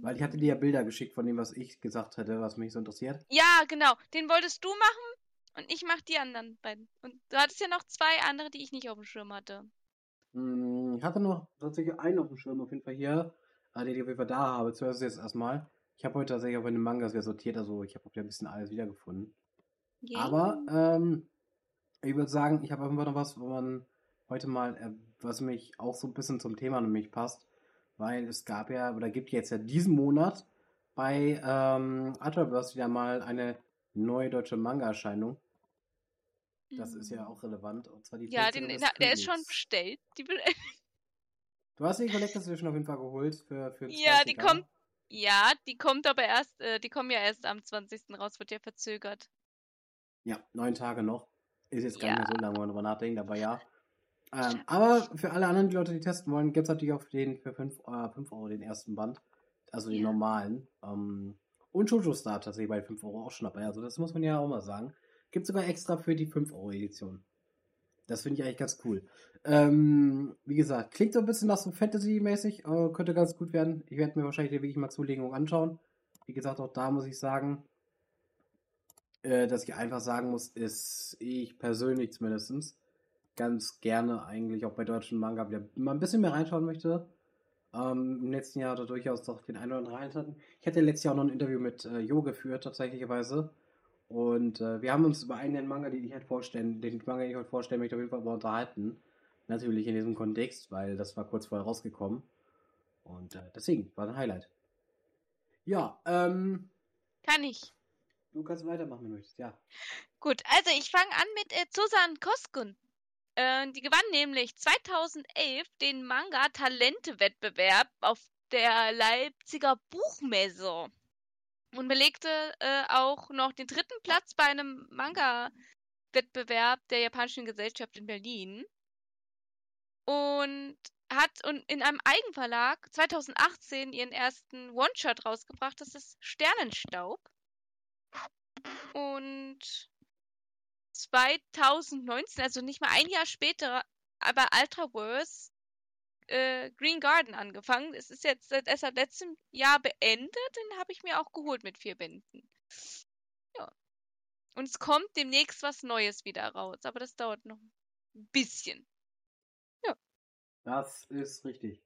weil ich hatte dir ja Bilder geschickt von dem, was ich gesagt hätte, was mich so interessiert. Ja, genau. Den wolltest du machen und ich mach die anderen beiden. Und du hattest ja noch zwei andere, die ich nicht auf dem Schirm hatte. Hm, Ich hatte noch tatsächlich einen auf dem Schirm, auf jeden Fall hier, äh, den ich auf jeden Fall da habe. Zuerst jetzt erstmal. Ich habe heute tatsächlich auf meine Mangas wieder sortiert, also ich habe auch wieder ein bisschen alles wiedergefunden. Yay. Aber ähm, ich würde sagen, ich habe einfach noch was, wo man heute mal, äh, was mich auch so ein bisschen zum Thema nämlich passt, weil es gab ja, oder gibt jetzt ja diesen Monat bei ähm, Ultraverse wieder mal eine neue deutsche Manga-Erscheinung. Das ist ja auch relevant, und zwar die Mhm. Ja, den, na, der ist schon bestellt. Die, be- Du hast die Collectors Edition auf jeden Fall geholt für, für den ja, die 20er. kommt. Ja, die kommt aber erst, äh, die kommen ja erst am 20. raus, wird ja verzögert. Ja, neun Tage noch. Ist jetzt gar Ja. nicht mehr so lange, wenn man drüber nachdenkt, aber ja. Ähm, aber für alle anderen die Leute, die testen wollen, gibt es natürlich auch den für 5 äh, fünf Euro den ersten Band. Also den Ja. normalen. Ähm, und Jojo Star tatsächlich bei 5 Euro auch schon dabei. Also das muss man ja auch mal sagen. Gibt sogar extra für die 5 Euro Edition. Das finde ich eigentlich ganz cool. Ähm, wie gesagt, klingt so ein bisschen nach so Fantasy-mäßig, äh, könnte ganz gut werden. Ich werde mir wahrscheinlich wirklich mal Zulegung anschauen. Wie gesagt, auch da muss ich sagen, äh, dass ich einfach sagen muss, ist ich persönlich zumindest ganz gerne eigentlich auch bei deutschen Manga wieder mal ein bisschen mehr reinschauen möchte. Ähm, Im letzten Jahr er durchaus doch den einen oder anderen Einschalten. Ich hatte letztes Jahr auch noch ein Interview mit äh, Jo geführt, tatsächlicherweise. Und äh, wir haben uns über einen Manga, den ich halt vorstellen, den Manga, den ich heute vorstellen möchte, auf jeden Fall mal unterhalten. Natürlich in diesem Kontext, weil das war kurz vorher rausgekommen. Und äh, deswegen war ein Highlight. Ja, ähm, Kann ich. du kannst weitermachen, wenn du möchtest, ja. Gut, also ich fange an mit äh, Susan Koskun. Äh, die gewann nämlich 2011 den Manga-Talente-Wettbewerb auf der Leipziger Buchmesse und belegte äh, auch noch den dritten Platz bei einem Manga-Wettbewerb der japanischen Gesellschaft in Berlin und hat und in einem Eigenverlag 2018 ihren ersten One-Shot rausgebracht. Das ist Sternenstaub. Und 2019, also nicht mal ein Jahr später, aber Ultraverse äh, Green Garden angefangen. Es ist jetzt seit- erst seit letztem Jahr beendet. Den habe ich mir auch geholt mit vier Bänden. Ja. Und es kommt demnächst was Neues wieder raus, aber das dauert noch ein bisschen. Das ist richtig.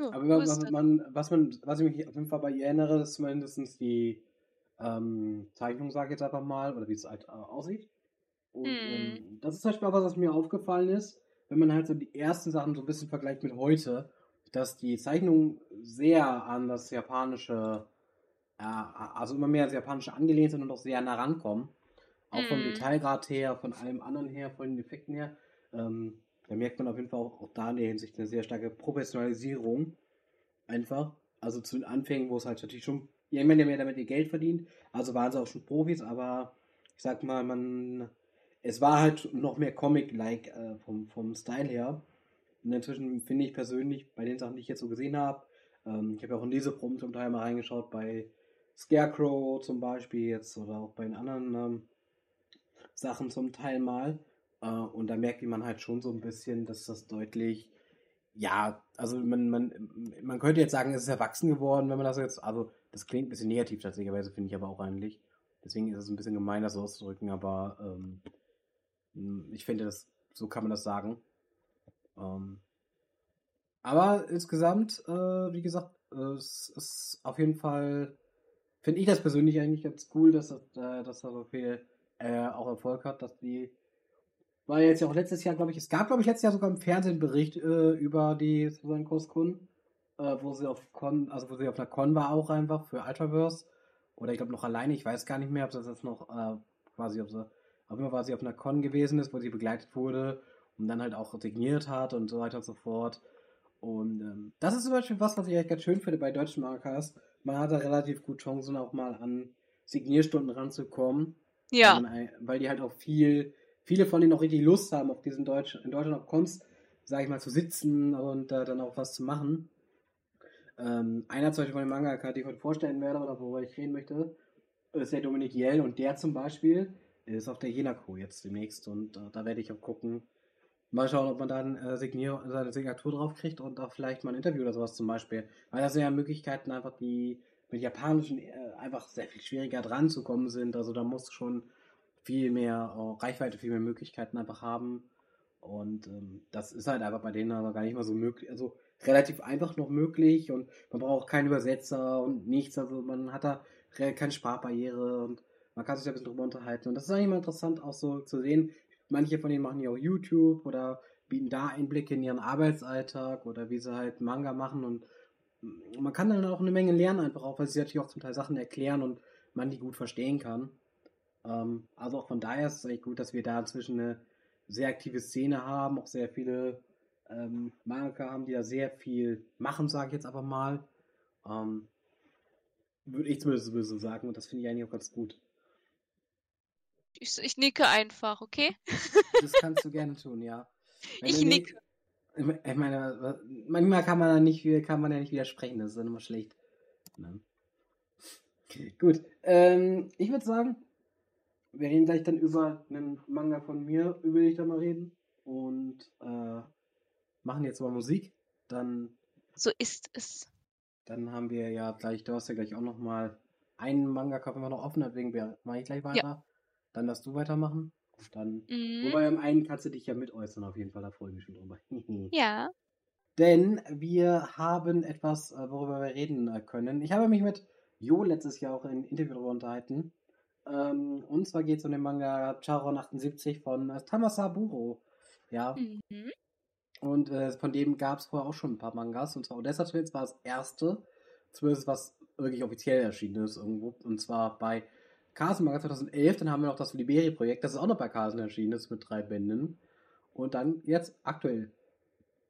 Ja, Aber was, man, was, man, was ich mich auf jeden Fall bei ihr erinnere, ist zumindest die ähm, Zeichnung, sage ich jetzt einfach mal, oder wie es halt äh, aussieht. Und Hm. ähm, das ist zum Beispiel auch was, was mir aufgefallen ist, wenn man halt so die ersten Sachen so ein bisschen vergleicht mit heute, dass die Zeichnungen sehr an das japanische, äh, also immer mehr ans japanische angelehnt sind und auch sehr nah rankommen. Auch vom Hm. Detailgrad her, von allem anderen her, von den Effekten her. Ähm, da merkt man auf jeden Fall auch, auch da in der Hinsicht eine sehr starke Professionalisierung. Einfach. Also zu den Anfängen, wo es halt natürlich schon jemand, der mehr damit ihr Geld verdient. Also waren sie auch schon Profis, aber ich sag mal, man. Es war halt noch mehr Comic-like äh, vom, vom Style her. Und inzwischen finde ich persönlich, bei den Sachen, die ich jetzt so gesehen habe, ähm, ich habe ja auch in diese Proben zum Teil mal reingeschaut, bei Scarecrow zum Beispiel jetzt oder auch bei den anderen ähm, Sachen zum Teil mal. Äh, und da merkt man halt schon so ein bisschen, dass das deutlich, ja, also man, man, man könnte jetzt sagen, es ist erwachsen geworden, wenn man das jetzt, also das klingt ein bisschen negativ tatsächlich, finde ich aber auch eigentlich. Deswegen ist es ein bisschen gemein, das so auszudrücken, aber ähm, ich finde, das, so kann man das sagen. Ähm, aber insgesamt, äh, wie gesagt, äh, es ist auf jeden Fall, finde ich das persönlich eigentlich ganz cool, dass das, äh, so viel äh, auch Erfolg hat, dass die war jetzt ja auch letztes Jahr, glaube ich, es gab, glaube ich, letztes Jahr sogar einen Bericht äh, über die Susan Koskun, wo sie auf Con, also wo sie auf einer Con war auch einfach für Ultraverse. Oder ich glaube noch alleine, ich weiß gar nicht mehr, ob das jetzt noch quasi, ob sie, jeden Fall war sie auf einer Con gewesen ist, wo sie begleitet wurde und dann halt auch signiert hat und so weiter und so fort. Und ähm, das ist zum Beispiel was, was ich eigentlich ganz schön finde bei deutschen Markers. Man hat da relativ gut Chancen, auch mal an Signierstunden ranzukommen. Ja. Weil, man ein- weil die halt auch viel, viele von denen auch richtig Lust haben, auf diesen Deutsch, in Deutschland auf Cons, sag ich mal, zu sitzen und äh, dann auch was zu machen. Ähm, einer zum Beispiel von den Manga, die ich heute vorstellen werde oder worüber ich reden möchte, ist der Dominik Jell und der zum Beispiel ist auf der Jenako jetzt demnächst und äh, da werde ich auch gucken, mal schauen, ob man dann äh, Signier seine Signatur drauf kriegt und auch vielleicht mal ein Interview oder sowas zum Beispiel. Weil das sind ja Möglichkeiten einfach, die mit japanischen äh, einfach sehr viel schwieriger dran zu kommen sind. Also da musst du schon viel mehr äh, Reichweite, viel mehr Möglichkeiten einfach haben. Und ähm, das ist halt einfach bei denen aber gar nicht mal so möglich, also relativ einfach noch möglich und man braucht keinen Übersetzer und nichts, also man hat da keine Sprachbarriere und man kann sich da ein bisschen drüber unterhalten. Und das ist eigentlich mal interessant auch so zu sehen. Manche von denen machen ja auch YouTube oder bieten da Einblicke in ihren Arbeitsalltag oder wie sie halt Manga machen und man kann dann auch eine Menge lernen einfach auch, weil sie natürlich auch zum Teil Sachen erklären und man die gut verstehen kann. Ähm, also auch von daher ist es eigentlich gut, dass wir da inzwischen eine sehr aktive Szene haben, auch sehr viele ähm, Manga haben, die da sehr viel machen, sage ich jetzt einfach mal. Ähm, Würde ich zumindest so sagen und das finde ich eigentlich auch ganz gut. Ich, ich nicke einfach, okay? [laughs] Das kannst du gerne tun, ja. Wenn Ich nicke. nicht- Ich meine, manchmal kann man nicht, kann man ja nicht widersprechen, das ist dann immer schlecht. Ne? Gut, ähm, ich würde sagen, wir reden gleich dann über einen Manga von mir, über den ich da mal reden. Und äh, machen jetzt mal Musik. Dann, So ist es. dann haben wir ja gleich, du hast ja gleich auch noch mal einen Manga-Kopf immer noch offen, deswegen mache ich gleich weiter. Dann darfst du weitermachen. Dann, Mhm. wobei am einen kannst du dich ja mit äußern, auf jeden Fall, da freue ich mich schon drüber. [laughs] Ja. Denn wir haben etwas, äh, worüber wir reden äh, können. Ich habe mich mit Jo letztes Jahr auch in einem Interview darüber unterhalten. Ähm, und zwar geht es um den Manga Charon 78 von äh, Tamasa Buro. Ja, Mhm. und von dem gab es vorher auch schon ein paar Mangas. Und zwar Odessa Twins war das erste, zumindest was wirklich offiziell erschienen ist irgendwo. Und zwar bei Manga 2011. Dann haben wir noch das Liberi-Projekt, das ist auch noch bei Carson erschienen ist mit drei Bänden. Und dann jetzt aktuell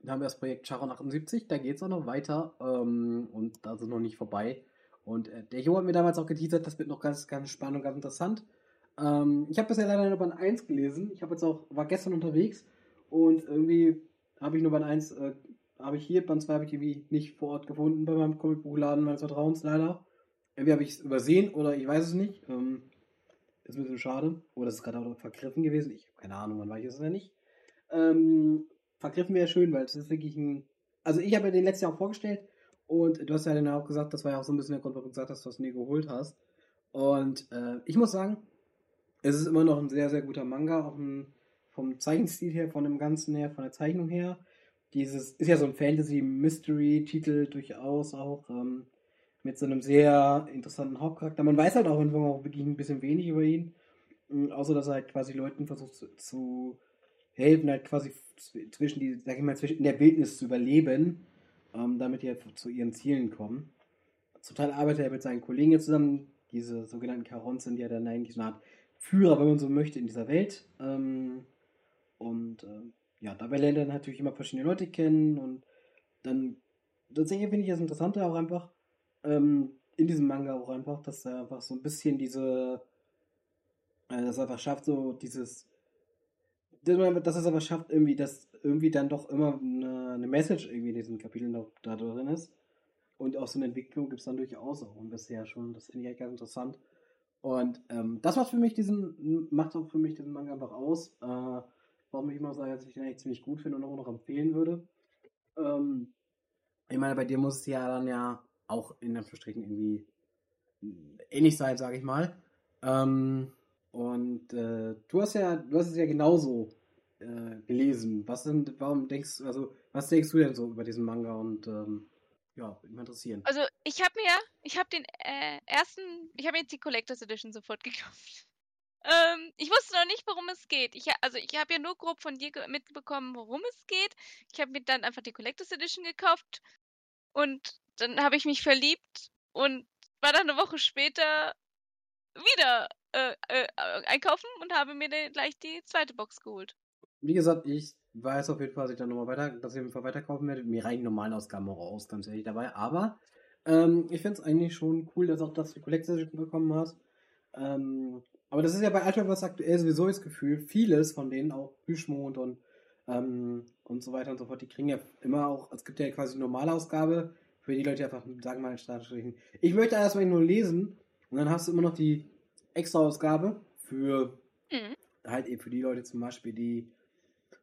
haben wir das Projekt Charon 78, da geht es auch noch weiter ähm, und da ist noch nicht vorbei. Und äh, der Jo hat mir damals auch geteasert, das wird noch ganz, ganz spannend und ganz interessant. Ähm, ich habe bisher leider nur Band 1 gelesen. Ich habe jetzt auch, war gestern unterwegs und irgendwie habe ich nur Band 1, äh, habe ich hier, Band 2 habe ich irgendwie nicht vor Ort gefunden bei meinem Comicbuchladen meines Vertrauens leider. Irgendwie habe ich es übersehen oder ich weiß es nicht. Ähm, ist ein bisschen schade. Oder es ist gerade auch vergriffen gewesen. Ich habe keine Ahnung, wann war ich es ja nicht. Ähm, vergriffen wäre schön, weil es ist wirklich ein. Also ich habe ja den letztes Jahr auch vorgestellt und du hast ja dann auch gesagt, das war ja auch so ein bisschen der Grund, warum du gesagt hast, dass du es nie geholt hast. Und äh, ich muss sagen, es ist immer noch ein sehr, sehr guter Manga, auch ein, vom Zeichenstil her, von dem Ganzen her, von der Zeichnung her. Dieses ist ja so ein Fantasy-Mystery-Titel durchaus auch ähm, mit so einem sehr interessanten Hauptcharakter. Man weiß halt auch irgendwann auch wirklich ein bisschen wenig über ihn, ähm, außer dass er halt quasi Leuten versucht zu, zu helfen, halt quasi zwischen die, sag ich mal, zwischen in der Wildnis zu überleben, ähm, damit die halt zu ihren Zielen kommen. Teil arbeitet er mit seinen Kollegen zusammen, diese sogenannten Karons sind ja dann eigentlich so eine Art Führer, wenn man so möchte, in dieser Welt. Ähm, und ähm, ja, dabei lernt er natürlich immer verschiedene Leute kennen und dann tatsächlich finde ich das Interessante auch einfach ähm, in diesem Manga auch einfach, dass er einfach so ein bisschen diese, äh, dass er einfach schafft, so dieses, dass dass es aber schafft, irgendwie, dass irgendwie dann doch immer eine, eine Message irgendwie in diesen Kapiteln noch da drin ist. Und auch so eine Entwicklung gibt es dann durchaus auch und bisher schon. Das finde ich echt ganz interessant. Und ähm, das macht für mich diesen, macht auch für mich diesen Manga einfach aus. Äh, warum ich immer sage, dass ich den eigentlich ziemlich gut finde und auch noch empfehlen würde. Ähm, ich meine, bei dir muss es ja dann ja auch in Anführungsstrichen irgendwie ähnlich sein, sage ich mal. Ähm, und äh, du hast ja, du hast es ja genauso äh, gelesen. Was sind, warum denkst du, also was denkst du denn so über diesen Manga und ähm, ja, würde mich interessieren. Also ich habe mir, ich habe den äh, ersten, ich habe jetzt die Collectors Edition sofort gekauft. [laughs] Ähm, ich wusste noch nicht, worum es geht. Ich, also ich habe ja nur grob von dir mitbekommen, worum es geht. Ich habe mir dann einfach die Collectors Edition gekauft und dann habe ich mich verliebt und war dann eine Woche später wieder äh, äh, einkaufen und habe mir gleich die zweite Box geholt. Wie gesagt, ich weiß auf jeden Fall, dass ich dann nochmal weiter, dass ich auf jeden Fall weiterkaufen werde. Mir reichen normalen Ausgaben auch aus, ganz ehrlich dabei. Aber ähm, ich finde es eigentlich schon cool, dass auch das die Collector bekommen hast. Ähm, aber das ist ja bei Ultra was aktuell sowieso das Gefühl, vieles von denen, auch Plüschmond und, ähm, und so weiter und so fort, die kriegen ja immer auch, es gibt ja quasi eine normale Ausgabe für die Leute, die einfach sagen mal in Startstrichen, ich möchte erstmal nur lesen und dann hast du immer noch die extra Ausgabe für Mhm. halt eben für die Leute zum Beispiel, die,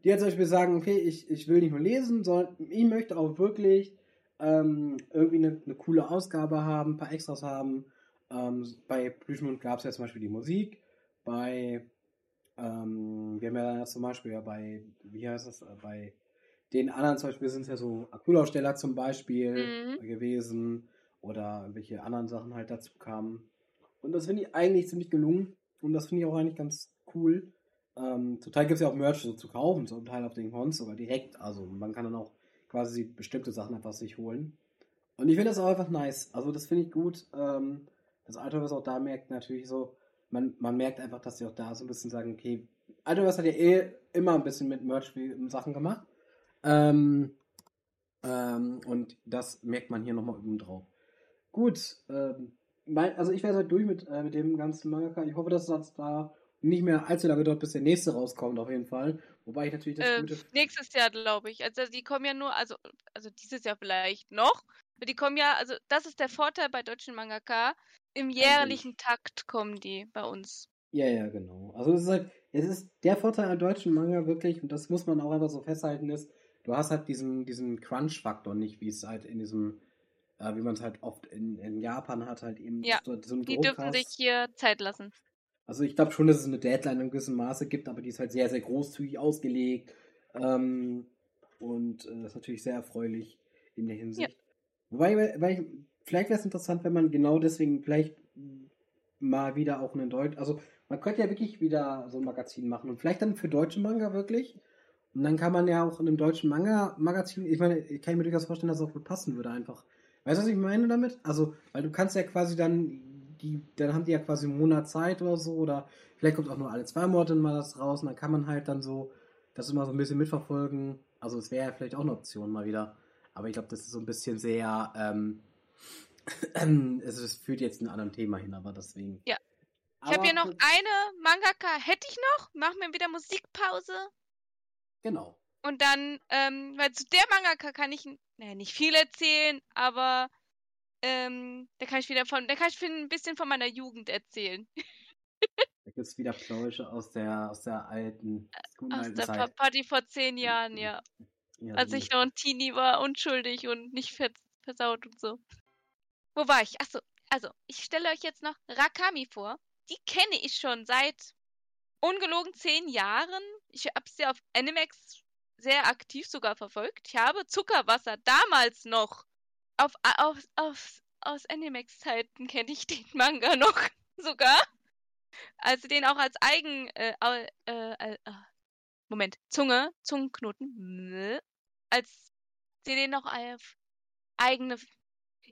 die jetzt zum Beispiel sagen, okay, ich, ich will nicht nur lesen, sondern ich möchte auch wirklich ähm, irgendwie eine, eine coole Ausgabe haben, ein paar Extras haben. Ähm, bei Plüschmund gab es ja zum Beispiel die Musik, bei ähm, wir haben ja zum Beispiel ja bei, wie heißt das, äh, bei den anderen zum Beispiel sind es ja so Acrylaussteller zum Beispiel Mhm. gewesen oder welche anderen Sachen halt dazu kamen. Und das finde ich eigentlich ziemlich gelungen und das finde ich auch eigentlich ganz cool. Ähm, zum Teil gibt es ja auch Merch so zu kaufen, zum Teil auf den Cons sogar direkt. Also man kann dann auch quasi bestimmte Sachen einfach sich holen. Und ich finde das auch einfach nice. Also das finde ich gut. Ähm, das Altoverse auch da merkt natürlich so, man, man merkt einfach, dass sie auch da so ein bisschen sagen, okay, Altoverse hat ja eh immer ein bisschen mit Merch Sachen gemacht. Ähm, ähm, und das merkt man hier nochmal oben drauf. Gut, ähm, mein, also ich wäre halt durch mit, äh, mit dem ganzen Manga. Ich hoffe, dass das da nicht mehr allzu lange dauert, bis der nächste rauskommt, auf jeden Fall. Wobei ich natürlich das Äh, Gute. nächstes Jahr, glaube ich. Also die kommen ja nur, also, also dieses Jahr vielleicht noch. Aber die kommen ja, also das ist der Vorteil bei deutschen Mangaka. Im jährlichen Takt kommen die bei uns. Ja, ja, genau. Also es ist halt, es ist der Vorteil an deutschen Manga wirklich, und das muss man auch einfach so festhalten, ist, du hast halt diesen, diesen Crunch-Faktor nicht, wie es halt in diesem, äh, wie man es halt oft in, in Japan hat, halt eben Ja, du so einen Die dürfen hast. sich hier Zeit lassen. Also ich glaube schon, dass es eine Deadline in gewissem Maße gibt, aber die ist halt sehr, sehr großzügig ausgelegt. Ähm, und äh, ist natürlich sehr erfreulich in der Hinsicht. Wobei, weil ich, vielleicht wäre es interessant, wenn man genau deswegen vielleicht mal wieder auch einen Deutsch, also man könnte ja wirklich wieder so ein Magazin machen und vielleicht dann für deutsche Manga wirklich. Und dann kann man ja auch in einem deutschen Manga-Magazin, ich meine, ich kann mir durchaus vorstellen, dass es auch gut passen würde einfach. Weißt du, was ich meine damit? Also, weil du kannst ja quasi dann, die, dann haben die ja quasi einen Monat Zeit oder so, oder vielleicht kommt auch nur alle zwei Monate mal das raus und dann kann man halt dann so das immer so ein bisschen mitverfolgen. Also es wäre ja vielleicht auch eine Option mal wieder. Aber ich glaube, das ist so ein bisschen sehr, ähm, also [clears throat] es führt jetzt in einem anderen Thema hin, aber deswegen. Ja. Ich habe hier noch eine Mangaka, hätte ich noch. Machen wir wieder Musikpause. Genau. Und dann, ähm, weil zu der Mangaka kann ich, naja, nicht viel erzählen, aber ähm, da kann ich wieder von, da kann ich ein bisschen von meiner Jugend erzählen. Da gibt es wieder Pläusche aus der, aus der alten, aus alten der Zeit. Party vor zehn Jahren, ja. ja Als ich noch ein Teenie war, unschuldig und nicht versaut und so. Wo war ich? Achso, also, ich stelle euch jetzt noch Rakami vor. Die kenne ich schon seit ungelogen zehn Jahren. Ich habe sie auf Animex sehr aktiv sogar verfolgt. Ich habe Zuckerwasser damals noch auf, auf, auf aus Animex-Zeiten kenne ich den [laughs] Manga noch sogar. Also den auch als eigen äh, äh, äh, Moment, Zunge, Zungenknoten, als sie den noch auf eigene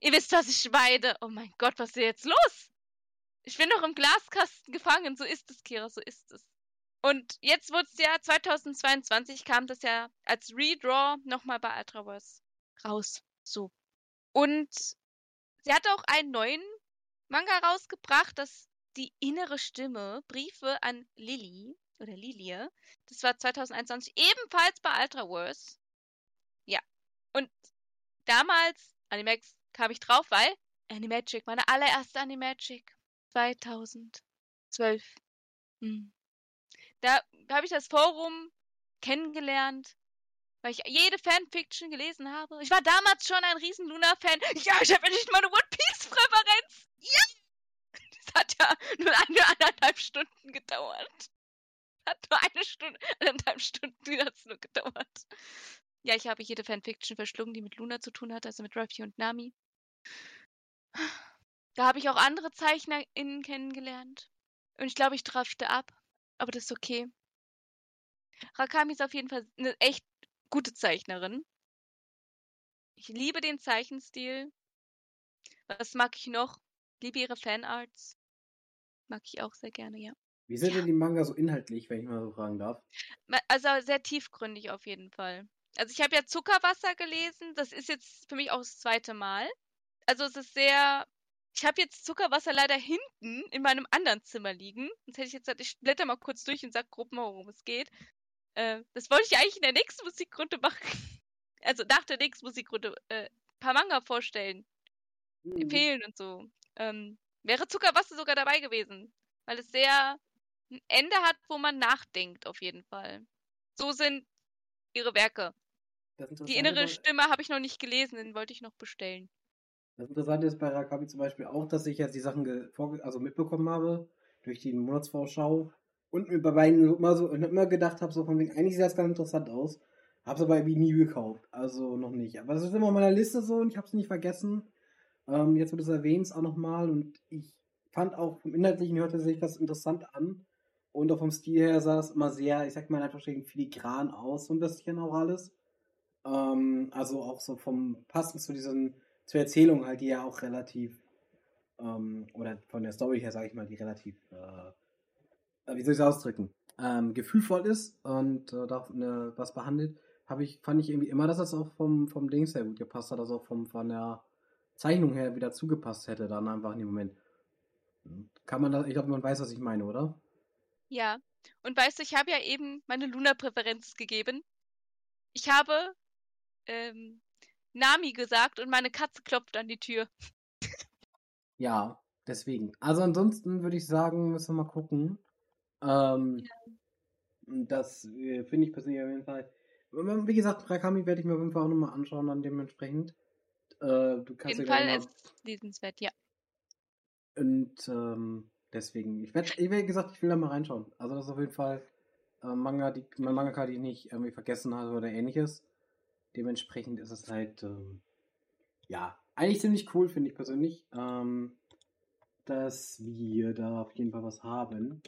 Ihr wisst, was ich meine. Oh mein Gott, was ist jetzt los? Ich bin noch im Glaskasten gefangen. So ist es, Kira, so ist es. Und jetzt wurde es ja 2022 kam das ja als Redraw nochmal bei Ultraverse raus. So. Und sie hat auch einen neuen Manga rausgebracht, das die innere Stimme, Briefe an Lilly oder Lilie. Das war 2021 ebenfalls bei Ultraverse. Ja. Und damals, Animax kam ich drauf, weil Animagic, meine allererste Animagic. 2012. Hm. Da, habe ich das Forum kennengelernt, weil ich jede Fanfiction gelesen habe. Ich war damals schon ein riesen Luna-Fan. Ja, ich habe endlich meine One Piece-Präferenz. Ja! Das hat ja nur eine anderthalb Stunden gedauert. Hat nur eine Stunde, anderthalb Stunden hat nur gedauert. Ja, ich habe jede Fanfiction verschlungen, die mit Luna zu tun hat, also mit Ruffy und Nami. Da habe ich auch andere ZeichnerInnen kennengelernt. Und ich glaube, ich drafte ab. Aber das ist okay. Rakami ist auf jeden Fall eine echt gute Zeichnerin. Ich liebe den Zeichenstil. Was mag ich noch? Liebe ihre Fanarts. Mag ich auch sehr gerne, ja. Wie sind ja. denn die Manga so inhaltlich, wenn ich mal so fragen darf? Also sehr tiefgründig auf jeden Fall. Also ich habe ja Zuckerwasser gelesen. Das ist jetzt für mich auch das zweite Mal also es ist sehr. Ich habe jetzt Zuckerwasser leider hinten in meinem anderen Zimmer liegen. Sonst hätte ich jetzt gesagt, ich blätter mal kurz durch und sag grob mal, worum es geht. Äh, das wollte ich eigentlich in der nächsten Musikrunde machen. [laughs] Also nach der nächsten Musikrunde äh, ein paar Manga vorstellen. Mhm. Empfehlen und so. Ähm, wäre Zuckerwasser sogar dabei gewesen. Weil es sehr ein Ende hat, wo man nachdenkt, auf jeden Fall. So sind ihre Werke. Die innere Stimme habe ich noch nicht gelesen, den wollte ich noch bestellen. Das Interessante ist bei Rakabi zum Beispiel auch, dass ich jetzt die Sachen also mitbekommen habe durch die Monatsvorschau und mir bei beiden immer so immer gedacht habe, so von wegen, eigentlich sieht das ganz interessant aus. Hab's aber irgendwie nie gekauft. Also noch nicht. Aber das ist immer auf meiner Liste so und ich hab's nicht vergessen. Ähm, jetzt wird es erwähnt auch nochmal und ich fand auch vom Inhaltlichen hörte sich das interessant an. Und auch vom Stil her sah es immer sehr, ich sag mal einfach filigran aus, so ein bisschen auch alles. Ähm, also auch so vom Passen zu diesen zur Erzählung halt, die ja auch relativ, ähm, oder von der Story her, sage ich mal, die relativ, äh, wie soll ich es ausdrücken, ähm, gefühlvoll ist und äh, da ne, was behandelt, habe ich, fand ich irgendwie immer, dass das auch vom, vom Dings her gut gepasst hat, dass auch vom, von der Zeichnung her wieder zugepasst hätte, dann einfach in dem Moment. Kann man das, ich glaube, man weiß, was ich meine, oder? Ja. Und weißt du, ich habe ja eben meine Luna-Präferenz gegeben. Ich habe ähm, Nami gesagt und meine Katze klopft an die Tür. Ja, deswegen. Also ansonsten würde ich sagen, müssen wir mal gucken. Ähm, ja. Das äh, finde ich persönlich auf jeden Fall. Wie gesagt, Rakami werde ich mir auf jeden Fall auch nochmal anschauen, dann dementsprechend. Äh, du kannst auf jeden Fall ist lesenswert, ja. Und ähm, Deswegen, ich werde, wie gesagt, ich will da mal reinschauen. Also das ist auf jeden Fall äh, Manga, die, mein Mangaka, die ich nicht irgendwie vergessen habe oder ähnliches. Dementsprechend ist es halt, ähm, ja, eigentlich ziemlich cool, finde ich persönlich, ähm, dass wir da auf jeden Fall was haben.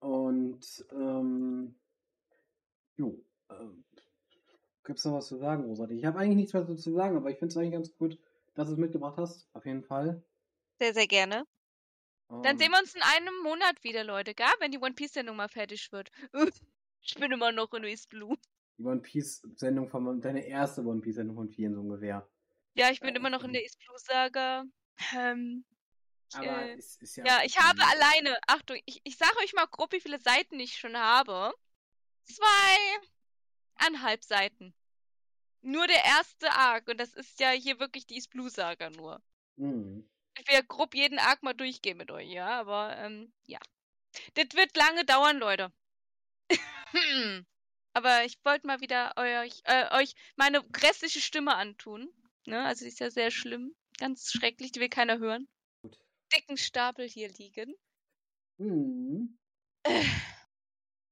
Und, ähm, jo, ähm, gibt's noch was zu sagen, großartig? Ich habe eigentlich nichts mehr dazu zu sagen, aber ich finde es eigentlich ganz gut, dass du es mitgebracht hast, auf jeden Fall. Sehr, sehr gerne. Dann Ähm, sehen wir uns in einem Monat wieder, Leute, gell? Wenn die One Piece-Sendung mal fertig wird. [laughs] Ich bin immer noch in East Blue. Die One Piece Sendung von deine erste One Piece Sendung von vielen so ungefähr. Ja, ich bin Ja, immer noch in ähm. der East Blue-Saga. Ähm, ich, Aber äh, es ist ja. ja, ich habe alleine, Achtung, ich, ich sage euch mal grob, wie viele Seiten ich schon habe. Zweieinhalb Seiten. Nur der erste Arc. Und das ist ja hier wirklich die East Blue-Saga nur. Mhm. Ich will ja grob jeden Arc mal durchgehen mit euch, ja, aber ähm, ja. Das wird lange dauern, Leute. [clears throat] [laughs] Aber ich wollte mal wieder euch, äh, euch meine grässliche Stimme antun. Ne? Also die ist ja sehr schlimm. Ganz schrecklich, die will keiner hören. Gut. Dicken Stapel hier liegen. Mhm.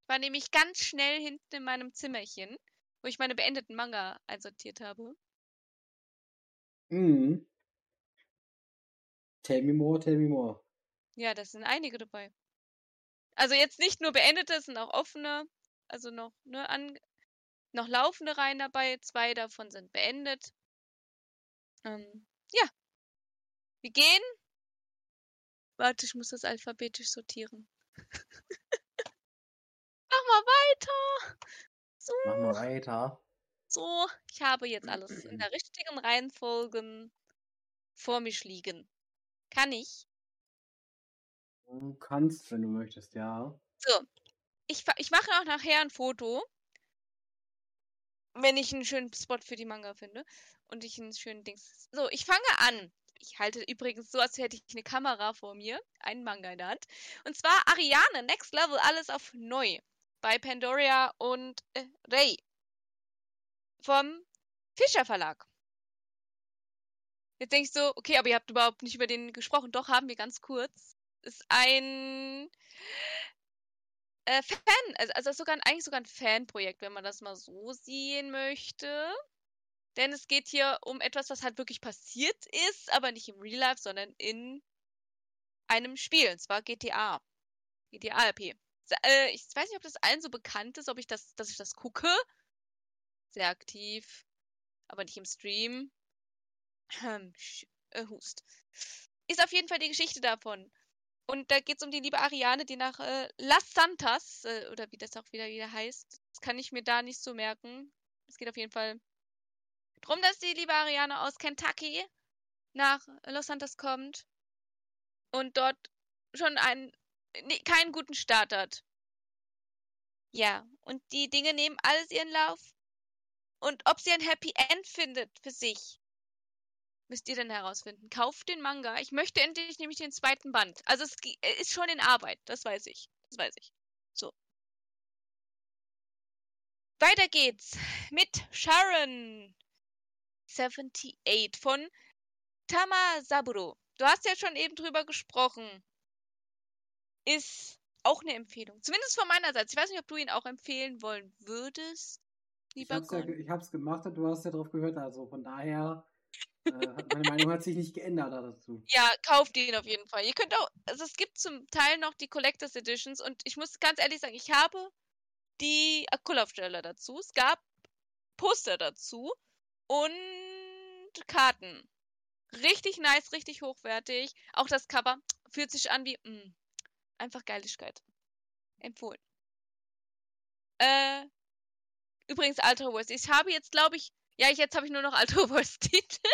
War nämlich ganz schnell hinten in meinem Zimmerchen, wo ich meine beendeten Manga einsortiert habe. Mhm. Tell me more, tell me more. Ja, das sind einige dabei. Also jetzt nicht nur beendete, es sind auch offene, also noch, ne, an, noch laufende Reihen dabei. Zwei davon sind beendet. Ähm, ja. Wir gehen. Warte, ich muss das alphabetisch sortieren. [laughs] Mach mal weiter. So, Mach mal weiter. so. Ich habe jetzt alles in der richtigen Reihenfolge vor mich liegen. Kann ich? Du kannst, wenn du möchtest, ja. So, ich, ich mache auch nachher ein Foto, wenn ich einen schönen Spot für die Manga finde und ich einen schönen Dings. So, ich fange an. Ich halte übrigens so, als hätte ich eine Kamera vor mir, einen Manga in der Hand. Und zwar Ariane, Next Level, alles auf neu. Bei Pandoria und äh, Ray. Vom Fischer Verlag. Jetzt denke ich so, okay, aber ihr habt überhaupt nicht über den gesprochen. Doch, haben wir ganz kurz. Ist ein äh, Fan, also, also sogar eigentlich sogar ein Fanprojekt, wenn man das mal so sehen möchte. Denn es geht hier um etwas, was halt wirklich passiert ist, aber nicht im Real Life, sondern in einem Spiel, und zwar GTA. GTA RP. Äh, ich weiß nicht, ob das allen so bekannt ist, ob ich das, dass ich das gucke. Sehr aktiv, aber nicht im Stream. Äh, Hust. Ist auf jeden Fall die Geschichte davon. Und da geht es um die liebe Ariane, die nach äh, Las Santas, äh, oder wie das auch wieder, wieder heißt, das kann ich mir da nicht so merken. Es geht auf jeden Fall drum, dass die liebe Ariane aus Kentucky nach Los Santos kommt und dort schon einen, nee, keinen guten Start hat. Ja, und die Dinge nehmen alles ihren Lauf. Und ob sie ein Happy End findet für sich, müsst ihr dann herausfinden. Kauft den Manga. Ich möchte endlich nämlich den zweiten Band. Also es er ist schon in Arbeit, das weiß ich. Das weiß ich. So. Weiter geht's mit Sharon 78 von Tamasaburo. Du hast ja schon eben drüber gesprochen. Ist auch eine Empfehlung. Zumindest von meiner Seite. Ich weiß nicht, ob du ihn auch empfehlen wollen würdest, Ich lieber hab's, ja, ich hab's gemacht und du hast ja drauf gehört, also von daher, äh, meine Meinung hat sich nicht geändert dazu. Ja, kauft ihn auf jeden Fall. Ihr könnt auch, also es gibt zum Teil noch die Collectors Editions und ich muss ganz ehrlich sagen, ich habe die Akkulaufsteller dazu. Es gab Poster dazu und Karten. Richtig nice, richtig hochwertig. Auch das Cover fühlt sich an wie mh, einfach Geiligkeit. Empfohlen. Äh, übrigens Ultra Wars. Ich habe jetzt, glaube ich, ja, ich, jetzt habe ich nur noch Ultra Wars Titel.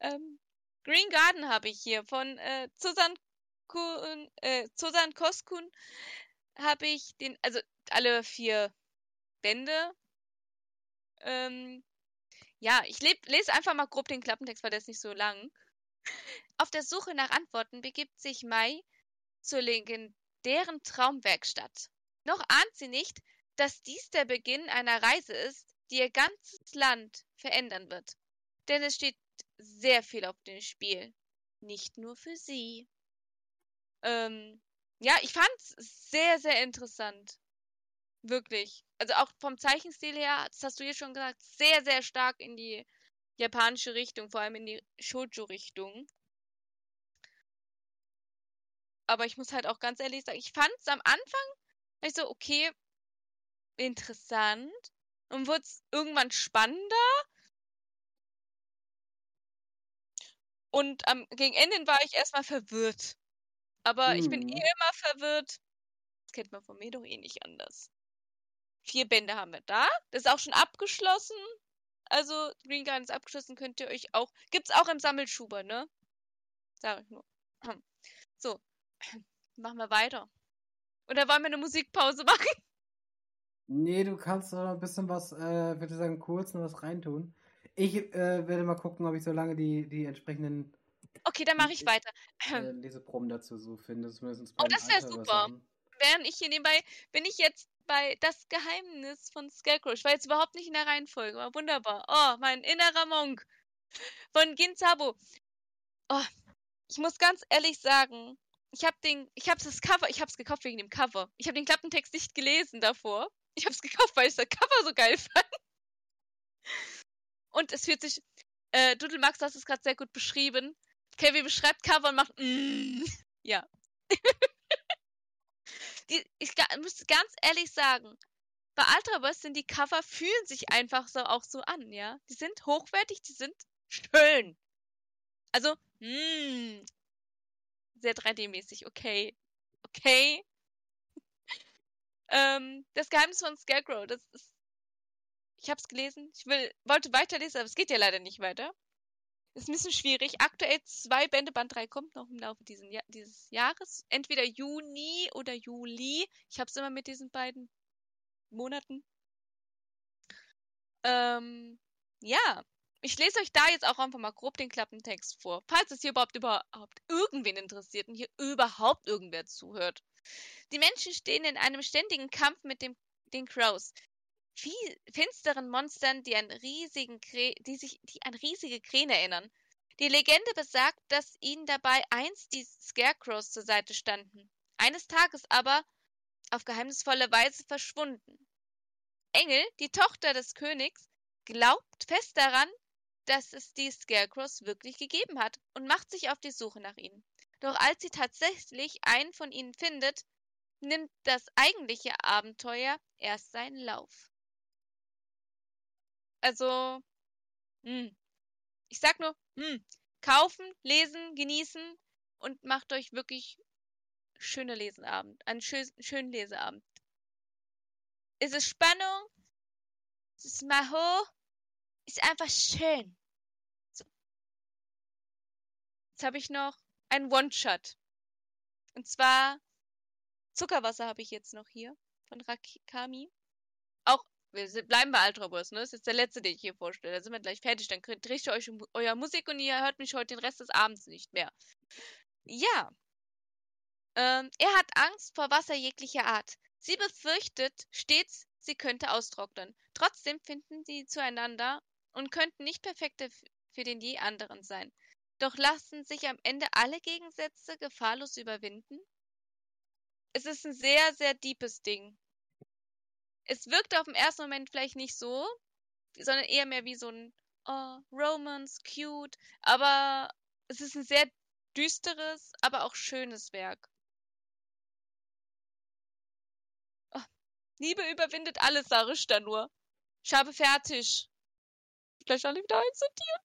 ähm, Green Garden habe ich hier von äh, Susan, Kun, äh, Susan Koskun habe ich den, also alle vier Bände. Ähm, ja, ich leb, lese einfach mal grob den Klappentext, weil der ist nicht so lang. Auf der Suche nach Antworten begibt sich Mai zur legendären Traumwerkstatt. Noch ahnt sie nicht, dass dies der Beginn einer Reise ist, die ihr ganzes Land verändern wird. Denn es steht sehr viel auf dem Spiel. nicht nur für sie. Ähm, ja, ich fand's sehr, sehr interessant. Wirklich. Also auch vom Zeichenstil her, das hast du hier schon gesagt, sehr, sehr stark in die japanische Richtung, vor allem in die Shoujo-Richtung. Aber ich muss halt auch ganz ehrlich sagen, ich fand's am Anfang, ich so, okay, interessant. Und wurde es irgendwann spannender. Und am, gegen Ende war ich erstmal verwirrt. Aber ich bin eh Mhm. immer verwirrt. Das kennt man von mir doch eh nicht anders. Vier Bände haben wir da. Das ist auch schon abgeschlossen. Also, Green Garden ist abgeschlossen, könnt ihr euch auch. Gibt's auch im Sammelschuber, ne? Sag ich nur. So. [clears throat] Machen wir weiter. Oder wollen wir eine Musikpause [laughs] machen? Nee, du kannst doch noch ein bisschen was, äh, würde sagen, kurz noch was reintun. Ich äh, werde mal gucken, ob ich so lange die, die entsprechenden Okay, dann mache ich Ich- weiter. äh, [clears throat] Leseproben dazu so finde. Oh, das wär Alter super. Während ich hier nebenbei bin ich jetzt bei Das Geheimnis von Scarecrow. Ich war jetzt überhaupt nicht in der Reihenfolge, aber wunderbar. Oh, mein innerer Monk von Ginzabo. Oh, ich muss ganz ehrlich sagen, ich habe den, ich habe das Cover, ich habe es gekauft wegen dem Cover. Ich habe den Klappentext nicht gelesen davor. Ich habe es gekauft, weil ich das Cover so geil fand. Und es fühlt sich, äh, Dudel Max, hast es gerade sehr gut beschrieben. Kevin beschreibt Cover und macht, mm, ja. [laughs] die, ich muss ganz ehrlich sagen, bei Ultraverse sind die Cover fühlen sich einfach so auch so an, ja. Die sind hochwertig, die sind schön. Also, mh, sehr 3D-mäßig, okay. Okay. Ähm, das Geheimnis von Scarecrow, das ist. Ich hab's gelesen. Ich will, wollte weiterlesen, aber es geht ja leider nicht weiter. Ist ein bisschen schwierig. Aktuell zwei Bände, Band 3 kommt noch im Laufe diesen dieses Jahres. Entweder Juni oder Juli. Ich hab's immer mit diesen beiden Monaten. Ähm, ja. Ich lese euch da jetzt auch einfach mal grob den Klappentext vor. Falls es hier überhaupt überhaupt irgendwen interessiert und hier überhaupt irgendwer zuhört. Die Menschen stehen in einem ständigen Kampf mit dem, den Crows. Viel, finsteren Monstern, die an riesigen die sich, die an riesige Krähen erinnern. Die Legende besagt, dass ihnen dabei einst die Scarecrows zur Seite standen. Eines Tages aber auf geheimnisvolle Weise verschwunden. Engel, die Tochter des Königs, glaubt fest daran, dass es die Scarecrows wirklich gegeben hat und macht sich auf die Suche nach ihnen. Doch als sie tatsächlich einen von ihnen findet, nimmt das eigentliche Abenteuer erst seinen Lauf. Also, hm. ich sag nur, hm. kaufen, lesen, genießen und macht euch wirklich schöne Lesenabend, einen schö schönen Leseabend. Ist es Spannung? Ist es Maho? Ist einfach schön. So. Jetzt habe ich noch einen One-Shot. Und zwar Zuckerwasser habe ich jetzt noch hier von Rakami. Auch, wir bleiben bei Ultraverse, ne? Das ist jetzt der letzte, den ich hier vorstelle. Da sind wir gleich fertig. Dann kriegt ihr euch um euer Musik und ihr hört mich heute den Rest des Abends nicht mehr. Ja. Ähm, er hat Angst vor Wasser jeglicher Art. Sie befürchtet stets, sie könnte austrocknen. Trotzdem finden sie zueinander und könnten nicht perfekter für den je anderen sein. Doch lassen sich am Ende alle Gegensätze gefahrlos überwinden? Es ist ein sehr, sehr deepes Ding. Es wirkt auf den ersten Moment vielleicht nicht so, sondern eher mehr wie so ein oh, Romance, cute, aber es ist ein sehr düsteres, aber auch schönes Werk. Oh, Liebe überwindet alles, sage ich da nur. Ich habe fertig. Gleich alle wieder einsortieren.